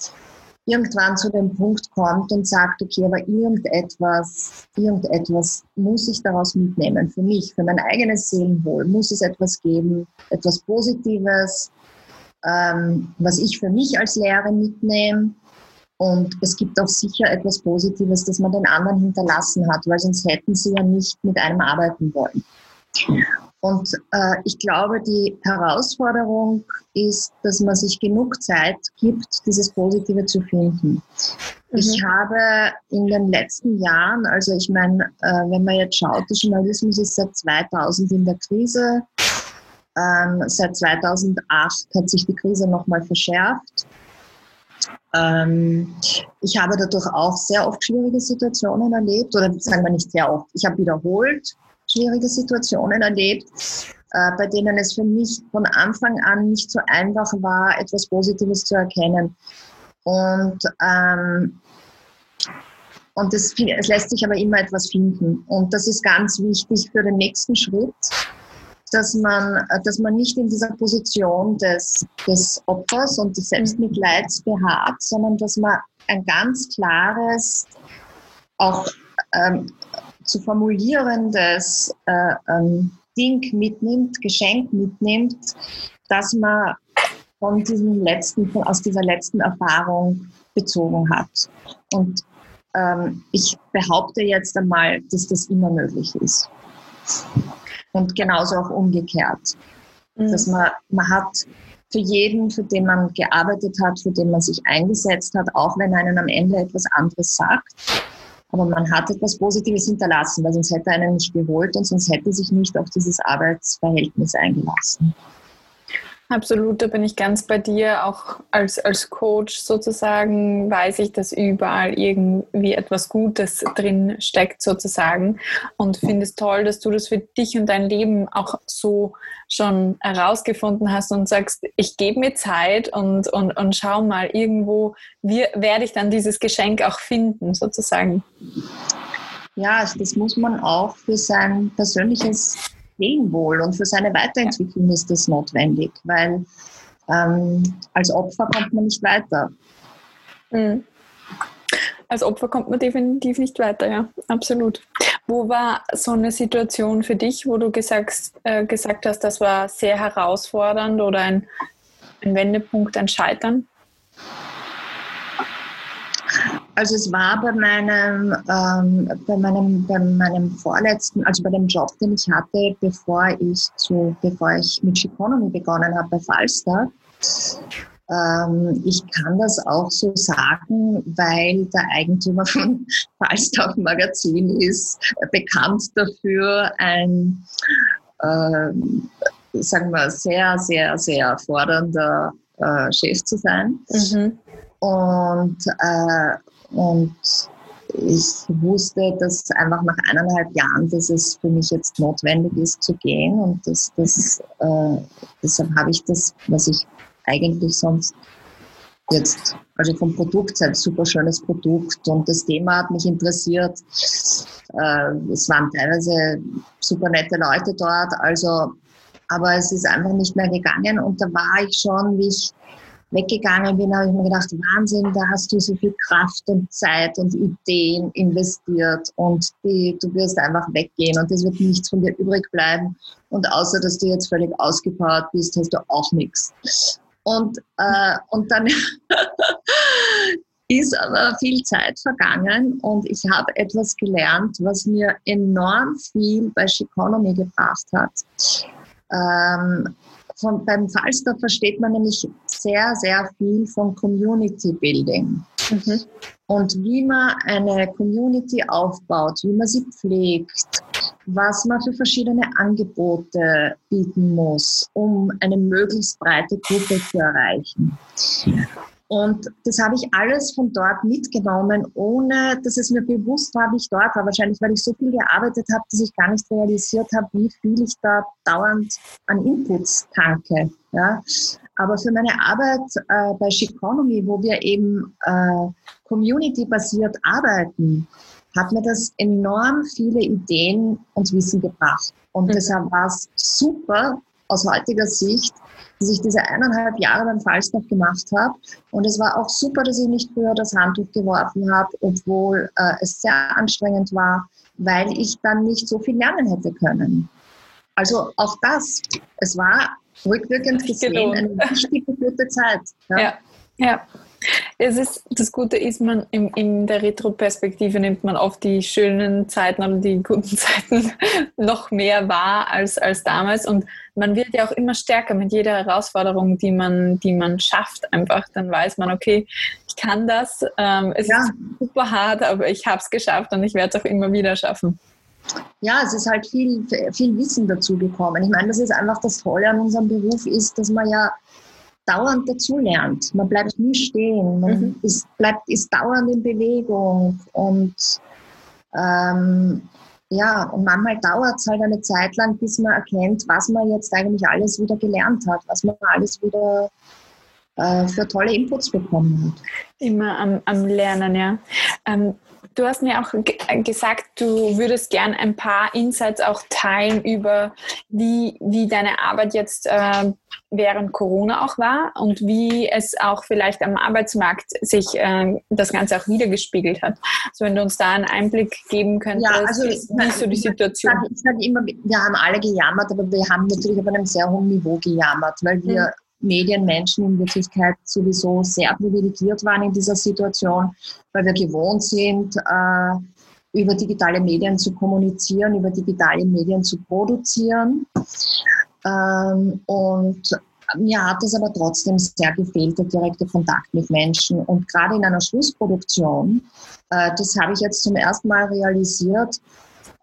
S2: irgendwann zu dem Punkt kommt und sagt, okay, aber irgendetwas, irgendetwas muss ich daraus mitnehmen. Für mich, für mein eigenes Seelenwohl muss es etwas geben, etwas Positives, ähm, was ich für mich als Lehre mitnehme. Und es gibt auch sicher etwas Positives, das man den anderen hinterlassen hat, weil sonst hätten sie ja nicht mit einem arbeiten wollen. Und äh, ich glaube, die Herausforderung ist, dass man sich genug Zeit gibt, dieses Positive zu finden. Mhm. Ich habe in den letzten Jahren, also ich meine, äh, wenn man jetzt schaut, der Journalismus ist seit 2000 in der Krise. Ähm, seit 2008 hat sich die Krise nochmal verschärft. Ähm, ich habe dadurch auch sehr oft schwierige Situationen erlebt, oder sagen wir nicht sehr oft, ich habe wiederholt schwierige Situationen erlebt, äh, bei denen es für mich von Anfang an nicht so einfach war, etwas Positives zu erkennen. Und, ähm, und es, es lässt sich aber immer etwas finden. Und das ist ganz wichtig für den nächsten Schritt, dass man, dass man nicht in dieser Position des, des Opfers und des Selbstmitleids beharrt, sondern dass man ein ganz klares, auch ähm, zu formulierendes äh, ähm, Ding mitnimmt, Geschenk mitnimmt, dass man von diesem letzten, von, aus dieser letzten Erfahrung bezogen hat. Und ähm, ich behaupte jetzt einmal, dass das immer möglich ist. Und genauso auch umgekehrt. Mhm. Dass man, man hat für jeden, für den man gearbeitet hat, für den man sich eingesetzt hat, auch wenn einen am Ende etwas anderes sagt, aber man hat etwas Positives hinterlassen, weil sonst hätte er einen nicht geholt und sonst hätte sich nicht auf dieses Arbeitsverhältnis eingelassen.
S1: Absolut, da bin ich ganz bei dir. Auch als, als Coach sozusagen weiß ich, dass überall irgendwie etwas Gutes drin steckt sozusagen und finde es toll, dass du das für dich und dein Leben auch so schon herausgefunden hast und sagst, ich gebe mir Zeit und, und, und schau mal, irgendwo wie, werde ich dann dieses Geschenk auch finden sozusagen.
S2: Ja, das muss man auch für sein persönliches Seelenwohl und für seine Weiterentwicklung ist das notwendig, weil ähm, als Opfer kommt man nicht weiter.
S1: Mhm. Als Opfer kommt man definitiv nicht weiter, ja, absolut. Wo war so eine Situation für dich, wo du gesagt, äh, gesagt hast, das war sehr herausfordernd oder ein, ein Wendepunkt, ein Scheitern?
S2: Also es war bei meinem, ähm, bei meinem, bei meinem vorletzten, also bei dem Job, den ich hatte, bevor ich zu, bevor ich mit Chiconomy begonnen habe bei Falstaff. Ähm, ich kann das auch so sagen, weil der Eigentümer von <laughs> Falstaff Magazin ist bekannt dafür, ein, äh, sagen wir, sehr, sehr, sehr fordernder äh, Chef zu sein. Mhm. Und äh, und ich wusste, dass einfach nach eineinhalb Jahren, dass es für mich jetzt notwendig ist zu gehen. Und das, das, äh, deshalb habe ich das, was ich eigentlich sonst jetzt, also vom Produkt ein super schönes Produkt und das Thema hat mich interessiert. Äh, es waren teilweise super nette Leute dort, also, aber es ist einfach nicht mehr gegangen und da war ich schon, wie ich weggegangen bin, habe ich mir gedacht, Wahnsinn, da hast du so viel Kraft und Zeit und Ideen investiert und die, du wirst einfach weggehen und es wird nichts von dir übrig bleiben. Und außer, dass du jetzt völlig ausgepowert bist, hast du auch nichts. Und, äh, und dann <laughs> ist aber viel Zeit vergangen und ich habe etwas gelernt, was mir enorm viel bei Chiconomy gebracht hat. Ähm, von, beim Falstaff versteht man nämlich sehr, sehr viel von Community Building. Mhm. Und wie man eine Community aufbaut, wie man sie pflegt, was man für verschiedene Angebote bieten muss, um eine möglichst breite Gruppe zu erreichen. Und das habe ich alles von dort mitgenommen, ohne dass es mir bewusst war, wie ich dort war. Wahrscheinlich, weil ich so viel gearbeitet habe, dass ich gar nicht realisiert habe, wie viel ich da dauernd an Inputs tanke. Ja? Aber für meine Arbeit äh, bei Chiconomy, wo wir eben äh, community-basiert arbeiten, hat mir das enorm viele Ideen und Wissen gebracht. Und mhm. deshalb war es super, aus heutiger Sicht, dass ich diese eineinhalb Jahre beim Falstaff gemacht habe. Und es war auch super, dass ich nicht früher das Handtuch geworfen habe, obwohl äh, es sehr anstrengend war, weil ich dann nicht so viel lernen hätte können. Also auch das, es war rückwirkend gesehen eine wichtige, gute Zeit.
S1: Ja. ja. ja. Es ist, das Gute ist, man in, in der Retro-Perspektive nimmt man oft die schönen Zeiten oder die guten <laughs> Zeiten noch mehr wahr als, als damals. Und man wird ja auch immer stärker mit jeder Herausforderung, die man, die man schafft. Einfach dann weiß man, okay, ich kann das. Ähm, es ja. ist super hart, aber ich habe es geschafft und ich werde es auch immer wieder schaffen.
S2: Ja, es ist halt viel, viel Wissen dazu gekommen. Ich meine, das ist einfach das Tolle an unserem Beruf ist, dass man ja dauernd dazulernt. Man bleibt nie stehen, man mhm. ist, bleibt, ist dauernd in Bewegung und ähm, ja, und manchmal dauert es halt eine Zeit lang, bis man erkennt, was man jetzt eigentlich alles wieder gelernt hat, was man alles wieder äh, für tolle Inputs bekommen hat.
S1: Immer am, am Lernen, ja. Ähm, Du hast mir auch gesagt, du würdest gern ein paar Insights auch teilen über, wie, wie deine Arbeit jetzt äh, während Corona auch war und wie es auch vielleicht am Arbeitsmarkt sich äh, das Ganze auch wiedergespiegelt hat. Also wenn du uns da einen Einblick geben könntest, ja, also, wie ist so die Situation?
S2: Ich sage immer, wir haben alle gejammert, aber wir haben natürlich auf einem sehr hohen Niveau gejammert, weil wir mhm. Medienmenschen in Wirklichkeit sowieso sehr privilegiert waren in dieser Situation, weil wir gewohnt sind, äh, über digitale Medien zu kommunizieren, über digitale Medien zu produzieren. Ähm, und mir hat es aber trotzdem sehr gefehlt, der direkte Kontakt mit Menschen. Und gerade in einer Schlussproduktion, äh, das habe ich jetzt zum ersten Mal realisiert,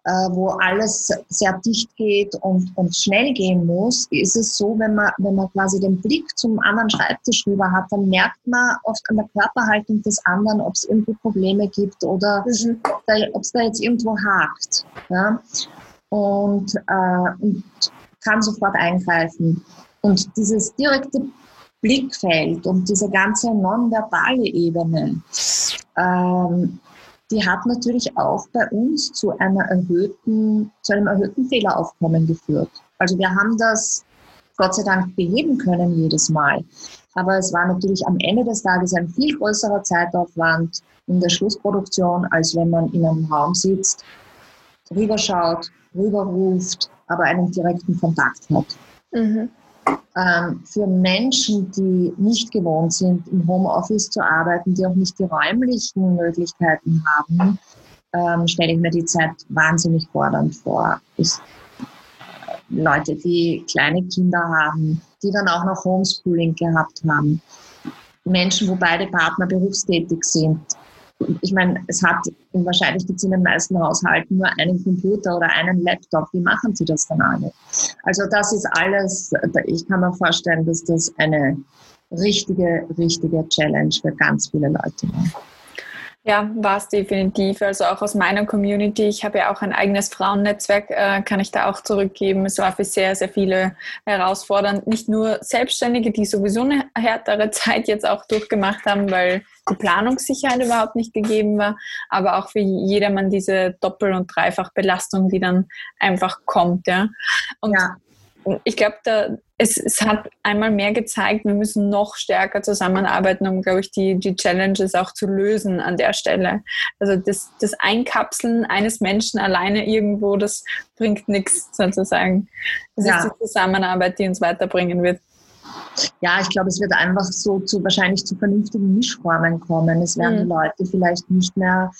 S2: wo alles sehr dicht geht und, und schnell gehen muss, ist es so, wenn man, wenn man quasi den Blick zum anderen Schreibtisch rüber hat, dann merkt man oft an der Körperhaltung des anderen, ob es irgendwie Probleme gibt oder mhm. ob es da jetzt irgendwo hakt. Ja? Und, äh, und kann sofort eingreifen. Und dieses direkte Blickfeld und diese ganze nonverbale Ebene, ähm, die hat natürlich auch bei uns zu, einer erhöhten, zu einem erhöhten Fehleraufkommen geführt. Also wir haben das Gott sei Dank beheben können jedes Mal. Aber es war natürlich am Ende des Tages ein viel größerer Zeitaufwand in der Schlussproduktion, als wenn man in einem Raum sitzt, rüberschaut, rüberruft, aber einen direkten Kontakt hat. Mhm für Menschen, die nicht gewohnt sind, im Homeoffice zu arbeiten, die auch nicht die räumlichen Möglichkeiten haben, ähm, stelle ich mir die Zeit wahnsinnig fordernd vor. Ich, Leute, die kleine Kinder haben, die dann auch noch Homeschooling gehabt haben. Menschen, wo beide Partner berufstätig sind, ich meine, es hat wahrscheinlich gibt es in den meisten Haushalten nur einen Computer oder einen Laptop. Wie machen sie das dann alle? Also das ist alles, ich kann mir vorstellen, dass das eine richtige, richtige Challenge für ganz viele Leute war.
S1: Ja, war es definitiv. Also auch aus meiner Community. Ich habe ja auch ein eigenes Frauennetzwerk, äh, kann ich da auch zurückgeben. Es war für sehr, sehr viele herausfordernd. Nicht nur Selbstständige, die sowieso eine härtere <laughs> Zeit jetzt auch durchgemacht haben, weil die Planungssicherheit überhaupt nicht gegeben war, aber auch für jedermann diese Doppel- und Dreifachbelastung, die dann einfach kommt. Ja. Und ja ich glaube, es, es, hat einmal mehr gezeigt, wir müssen noch stärker zusammenarbeiten, um, glaube ich, die, die Challenges auch zu lösen an der Stelle. Also das, das Einkapseln eines Menschen alleine irgendwo, das bringt nichts sozusagen. Das ja. ist die Zusammenarbeit, die uns weiterbringen wird.
S2: Ja, ich glaube, es wird einfach so zu wahrscheinlich zu vernünftigen Mischformen kommen. Es werden mhm. die Leute vielleicht nicht mehr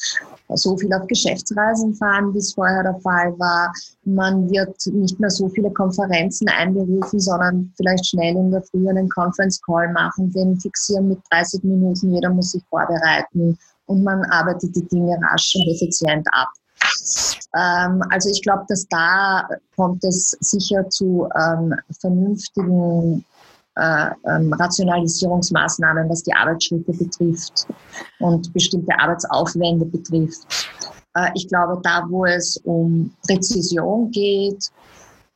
S2: so viel auf Geschäftsreisen fahren, wie es vorher der Fall war. Man wird nicht mehr so viele Konferenzen einberufen, sondern vielleicht schnell in der Früh einen Conference Call machen, den fixieren mit 30 Minuten. Jeder muss sich vorbereiten und man arbeitet die Dinge rasch und effizient ab. Ähm, also ich glaube, dass da kommt es sicher zu ähm, vernünftigen äh, ähm, Rationalisierungsmaßnahmen, was die Arbeitsschritte betrifft und bestimmte Arbeitsaufwände betrifft. Äh, ich glaube, da, wo es um Präzision geht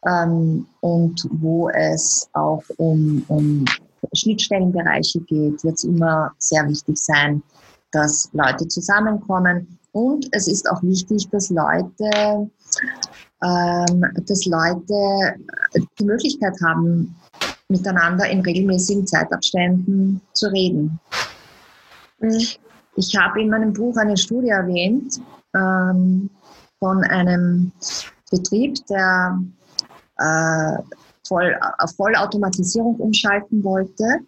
S2: ähm, und wo es auch um, um Schnittstellenbereiche geht, wird es immer sehr wichtig sein, dass Leute zusammenkommen. Und es ist auch wichtig, dass Leute ähm, dass Leute die Möglichkeit haben, miteinander in regelmäßigen Zeitabständen zu reden. Mhm. Ich habe in meinem Buch eine Studie erwähnt ähm, von einem Betrieb, der äh, voll, auf Vollautomatisierung umschalten wollte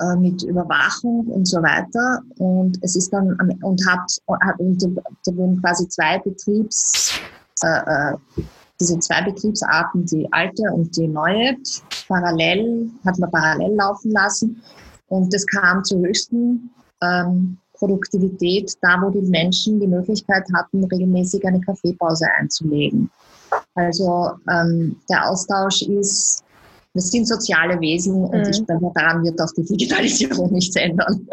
S2: äh, mit Überwachung und so weiter. Und es ist dann und hat, hat und da wurden quasi zwei Betriebs äh, äh, diese zwei Betriebsarten, die alte und die neue, parallel, hat man parallel laufen lassen. Und es kam zur höchsten ähm, Produktivität da, wo die Menschen die Möglichkeit hatten, regelmäßig eine Kaffeepause einzulegen. Also ähm, der Austausch ist, wir sind soziale Wesen und mhm. ich denke, daran wird auch die Digitalisierung nichts ändern.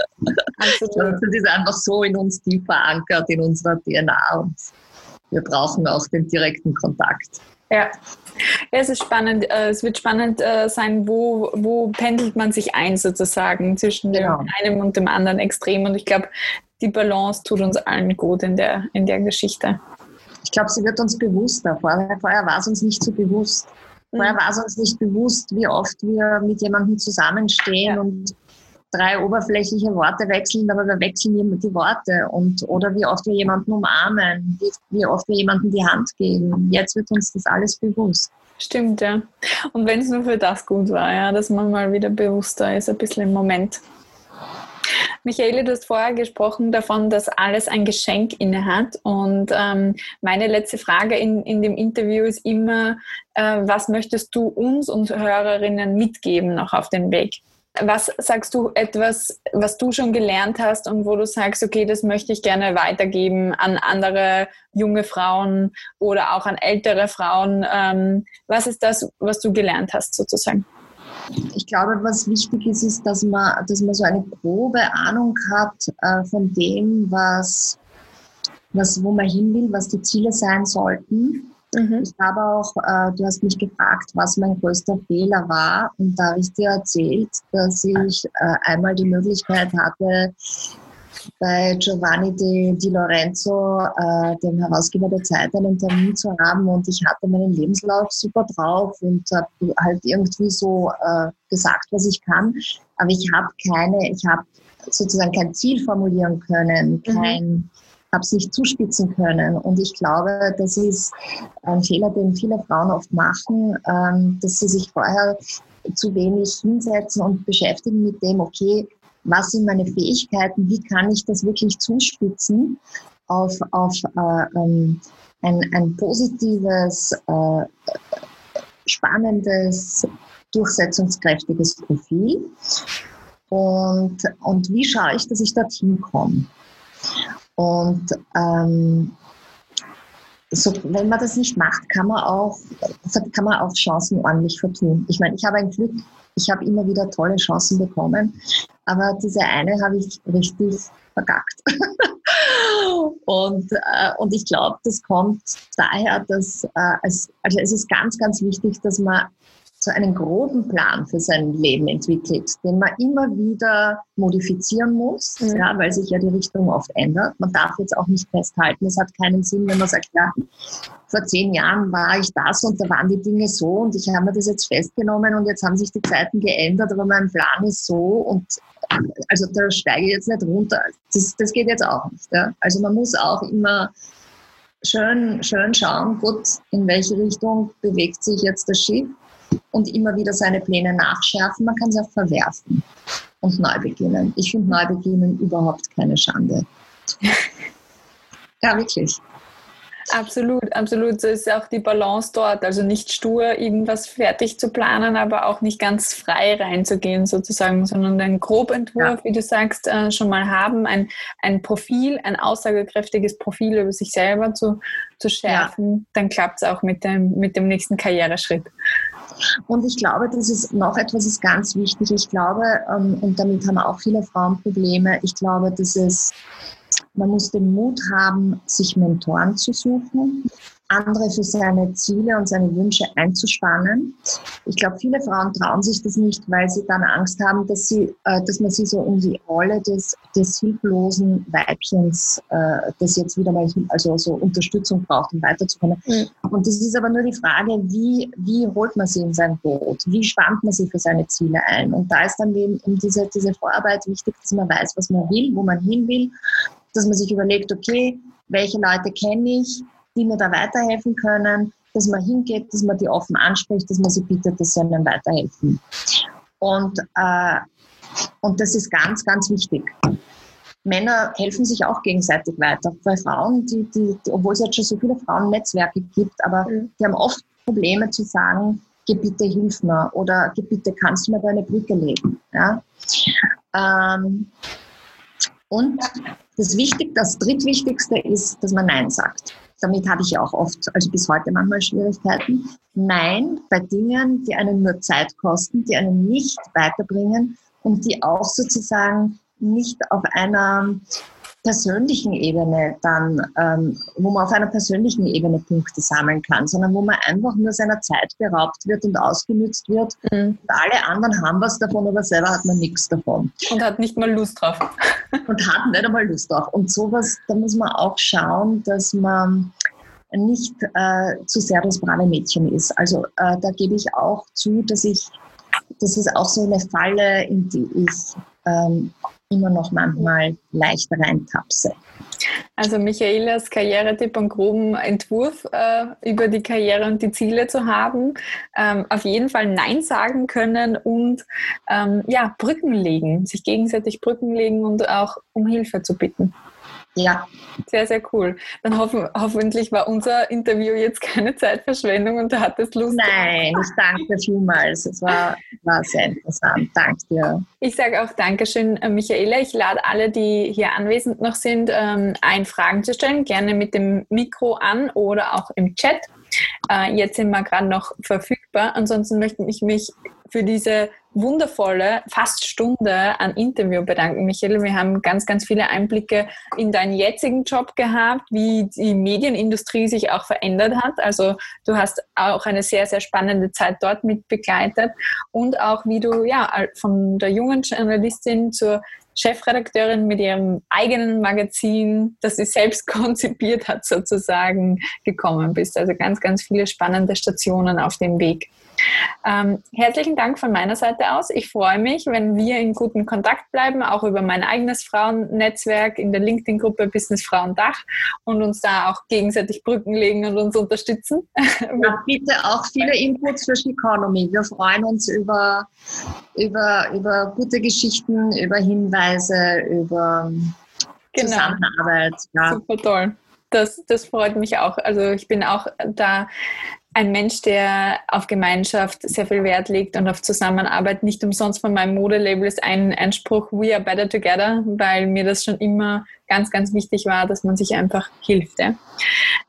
S2: Absolut. <laughs> das ist einfach so in uns tief verankert, in unserer DNA und wir brauchen auch den direkten Kontakt.
S1: Ja. Ja, es ist spannend. Äh, es wird spannend äh, sein, wo, wo pendelt man sich ein sozusagen zwischen dem genau. einem und dem anderen Extrem. Und ich glaube, die Balance tut uns allen gut in der, in der Geschichte.
S2: Ich glaube, sie wird uns bewusster. Vorher, vorher war es uns nicht so bewusst. Vorher mhm. war es uns nicht bewusst, wie oft wir mit jemandem zusammenstehen ja. und drei oberflächliche Worte wechseln, aber wir wechseln immer die Worte und oder wie oft wir jemanden umarmen, wie, wie oft wir jemanden die Hand geben. Jetzt wird uns das alles bewusst.
S1: Stimmt, ja. Und wenn es nur für das gut war, ja, dass man mal wieder bewusster ist, ein bisschen im Moment. Michaele, du hast vorher gesprochen davon, dass alles ein Geschenk innehat. Und ähm, meine letzte Frage in, in dem Interview ist immer, äh, was möchtest du uns und Hörerinnen mitgeben noch auf den Weg? Was sagst du etwas, was du schon gelernt hast und wo du sagst, okay, das möchte ich gerne weitergeben an andere junge Frauen oder auch an ältere Frauen? Ähm, was ist das, was du gelernt hast sozusagen?
S2: Ich glaube, was wichtig ist, ist, dass man, dass man so eine grobe Ahnung hat äh, von dem, was, was, wo man hin will, was die Ziele sein sollten Mhm. Ich habe auch, äh, du hast mich gefragt, was mein größter Fehler war. Und da habe ich dir erzählt, dass ich äh, einmal die Möglichkeit hatte, bei Giovanni Di, Di Lorenzo, äh, dem Herausgeber der Zeit, einen Termin zu haben und ich hatte meinen Lebenslauf super drauf und habe halt irgendwie so äh, gesagt, was ich kann. Aber ich habe keine, ich habe sozusagen kein Ziel formulieren können, mhm. kein, mhm nicht zuspitzen können. Und ich glaube, das ist ein Fehler, den viele Frauen oft machen, ähm, dass sie sich vorher zu wenig hinsetzen und beschäftigen mit dem, okay, was sind meine Fähigkeiten, wie kann ich das wirklich zuspitzen auf, auf äh, ähm, ein, ein positives, äh, spannendes, durchsetzungskräftiges Profil. Und, und wie schaue ich, dass ich dorthin komme? Und ähm, so, wenn man das nicht macht, kann man auch, kann man auch Chancen ordentlich vertun. Ich meine, ich habe ein Glück, ich habe immer wieder tolle Chancen bekommen, aber diese eine habe ich richtig vergackt. <laughs> und, äh, und ich glaube, das kommt daher, dass äh, es, also es ist ganz, ganz wichtig, dass man so einen groben Plan für sein Leben entwickelt, den man immer wieder modifizieren muss, mhm. ja, weil sich ja die Richtung oft ändert. Man darf jetzt auch nicht festhalten. Es hat keinen Sinn, wenn man sagt, ja, vor zehn Jahren war ich das und da waren die Dinge so und ich habe mir das jetzt festgenommen und jetzt haben sich die Zeiten geändert, aber mein Plan ist so und also da steige ich jetzt nicht runter. Das, das geht jetzt auch nicht. Ja. Also man muss auch immer schön, schön schauen, gut, in welche Richtung bewegt sich jetzt das Schiff und immer wieder seine Pläne nachschärfen. Man kann sie auch verwerfen und neu beginnen. Ich finde Neubeginnen überhaupt keine Schande. ja, wirklich.
S1: Absolut, absolut. So ist auch die Balance dort. Also nicht stur irgendwas fertig zu planen, aber auch nicht ganz frei reinzugehen sozusagen, sondern einen Grobentwurf, ja. wie du sagst, äh, schon mal haben, ein, ein Profil, ein aussagekräftiges Profil über sich selber zu, zu schärfen. Ja. Dann klappt es auch mit dem, mit dem nächsten Karriereschritt.
S2: Und ich glaube, das ist noch etwas ist ganz wichtig. Ich glaube, ähm, und damit haben auch viele Frauen Probleme, ich glaube, dass es, man muss den Mut haben, sich Mentoren zu suchen. Andere für seine Ziele und seine Wünsche einzuspannen. Ich glaube, viele Frauen trauen sich das nicht, weil sie dann Angst haben, dass, sie, äh, dass man sie so in die Rolle des, des hilflosen Weibchens, äh, das jetzt wieder mal also so Unterstützung braucht, um weiterzukommen. Mhm. Und das ist aber nur die Frage, wie, wie holt man sie in sein Boot? Wie spannt man sie für seine Ziele ein? Und da ist dann eben diese, diese Vorarbeit wichtig, dass man weiß, was man will, wo man hin will, dass man sich überlegt, okay, welche Leute kenne ich, die mir da weiterhelfen können, dass man hingeht, dass man die offen anspricht, dass man sie bittet, dass sie einem weiterhelfen. Und, äh, und das ist ganz, ganz wichtig. Männer helfen sich auch gegenseitig weiter. Bei Frauen, die, die, die, obwohl es jetzt schon so viele Frauennetzwerke gibt, aber mhm. die haben oft Probleme zu sagen, geh bitte, hilf mir oder geh bitte, kannst du mir da eine Brücke legen. Ja? Ähm, und das Wichtigste, das drittwichtigste ist, dass man Nein sagt. Damit habe ich auch oft, also bis heute manchmal Schwierigkeiten. Nein bei Dingen, die einen nur Zeit kosten, die einen nicht weiterbringen und die auch sozusagen nicht auf einer persönlichen Ebene dann, ähm, wo man auf einer persönlichen Ebene Punkte sammeln kann, sondern wo man einfach nur seiner Zeit beraubt wird und ausgenützt wird. Mhm. Und alle anderen haben was davon, aber selber hat man nichts davon.
S1: Und hat nicht mal Lust drauf. <laughs>
S2: und hat nicht einmal Lust drauf. Und sowas, da muss man auch schauen, dass man nicht äh, zu sehr das brave Mädchen ist. Also äh, da gebe ich auch zu, dass ich, das ist auch so eine Falle, in die ich ähm, immer noch manchmal leicht reintapse.
S1: Also Michaelas Karrieretipp und groben Entwurf äh, über die Karriere und die Ziele zu haben, ähm, auf jeden Fall Nein sagen können und ähm, ja, Brücken legen, sich gegenseitig Brücken legen und auch um Hilfe zu bitten.
S2: Ja.
S1: Sehr, sehr cool. Dann hoffen, hoffentlich war unser Interview jetzt keine Zeitverschwendung und du hattest Lust.
S2: Nein, ich danke vielmals. Es war, war sehr interessant. Danke dir.
S1: Ich sage auch Dankeschön, äh, Michaela. Ich lade alle, die hier anwesend noch sind, ähm, ein, Fragen zu stellen. Gerne mit dem Mikro an oder auch im Chat. Äh, jetzt sind wir gerade noch verfügbar. Ansonsten möchte ich mich für diese wundervolle fast Stunde an Interview bedanken, Michael. Wir haben ganz, ganz viele Einblicke in deinen jetzigen Job gehabt, wie die Medienindustrie sich auch verändert hat. Also du hast auch eine sehr, sehr spannende Zeit dort mit begleitet und auch wie du ja von der jungen Journalistin zur Chefredakteurin mit ihrem eigenen Magazin, das sie selbst <laughs> konzipiert hat, sozusagen gekommen bist. Also ganz, ganz viele spannende Stationen auf dem Weg. Ähm, herzlichen Dank von meiner Seite aus. Ich freue mich, wenn wir in guten Kontakt bleiben, auch über mein eigenes Frauennetzwerk in der LinkedIn-Gruppe Business Frauen Dach und uns da auch gegenseitig Brücken legen und uns unterstützen. <laughs>
S2: Ja, bitte auch viele Inputs für Economy. Wir freuen uns über, über, über gute Geschichten, über Hinweise, über genau. Zusammenarbeit.
S1: Ja. Super toll. Das, das freut mich auch. Also ich bin auch da ein Mensch, der auf Gemeinschaft sehr viel Wert legt und auf Zusammenarbeit. Nicht umsonst von meinem Modelabel ist ein Einspruch We are better together, weil mir das schon immer ganz, ganz wichtig war, dass man sich einfach hilft. Ja.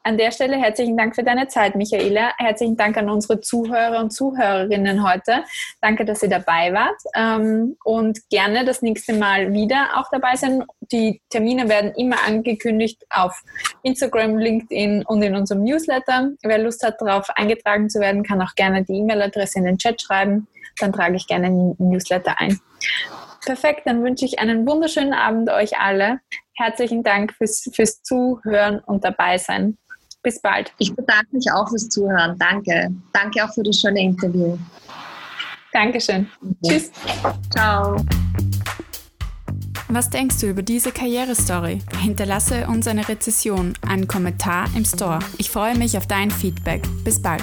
S1: An der Stelle herzlichen Dank für deine Zeit, Michaela. Herzlichen Dank an unsere Zuhörer und Zuhörerinnen heute. Danke, dass ihr dabei wart ähm, und gerne das nächste Mal wieder auch dabei sein. Die Termine werden immer angekündigt auf Instagram, LinkedIn und in unserem Newsletter. Wer Lust hat, darauf eingetragen zu werden, kann auch gerne die E-Mail-Adresse in den Chat schreiben. Dann trage ich gerne den Newsletter ein. Perfekt, dann wünsche ich einen wunderschönen Abend euch alle. Herzlichen Dank fürs, fürs Zuhören und dabei sein. Bis bald.
S2: Ich bedanke mich auch fürs Zuhören. Danke. Danke auch für das schöne Interview.
S1: Dankeschön. Ja. Tschüss.
S2: Ciao.
S1: Was denkst du über diese Karrierestory? Hinterlasse uns eine Rezession, einen Kommentar im Store. Ich freue mich auf dein Feedback. Bis bald.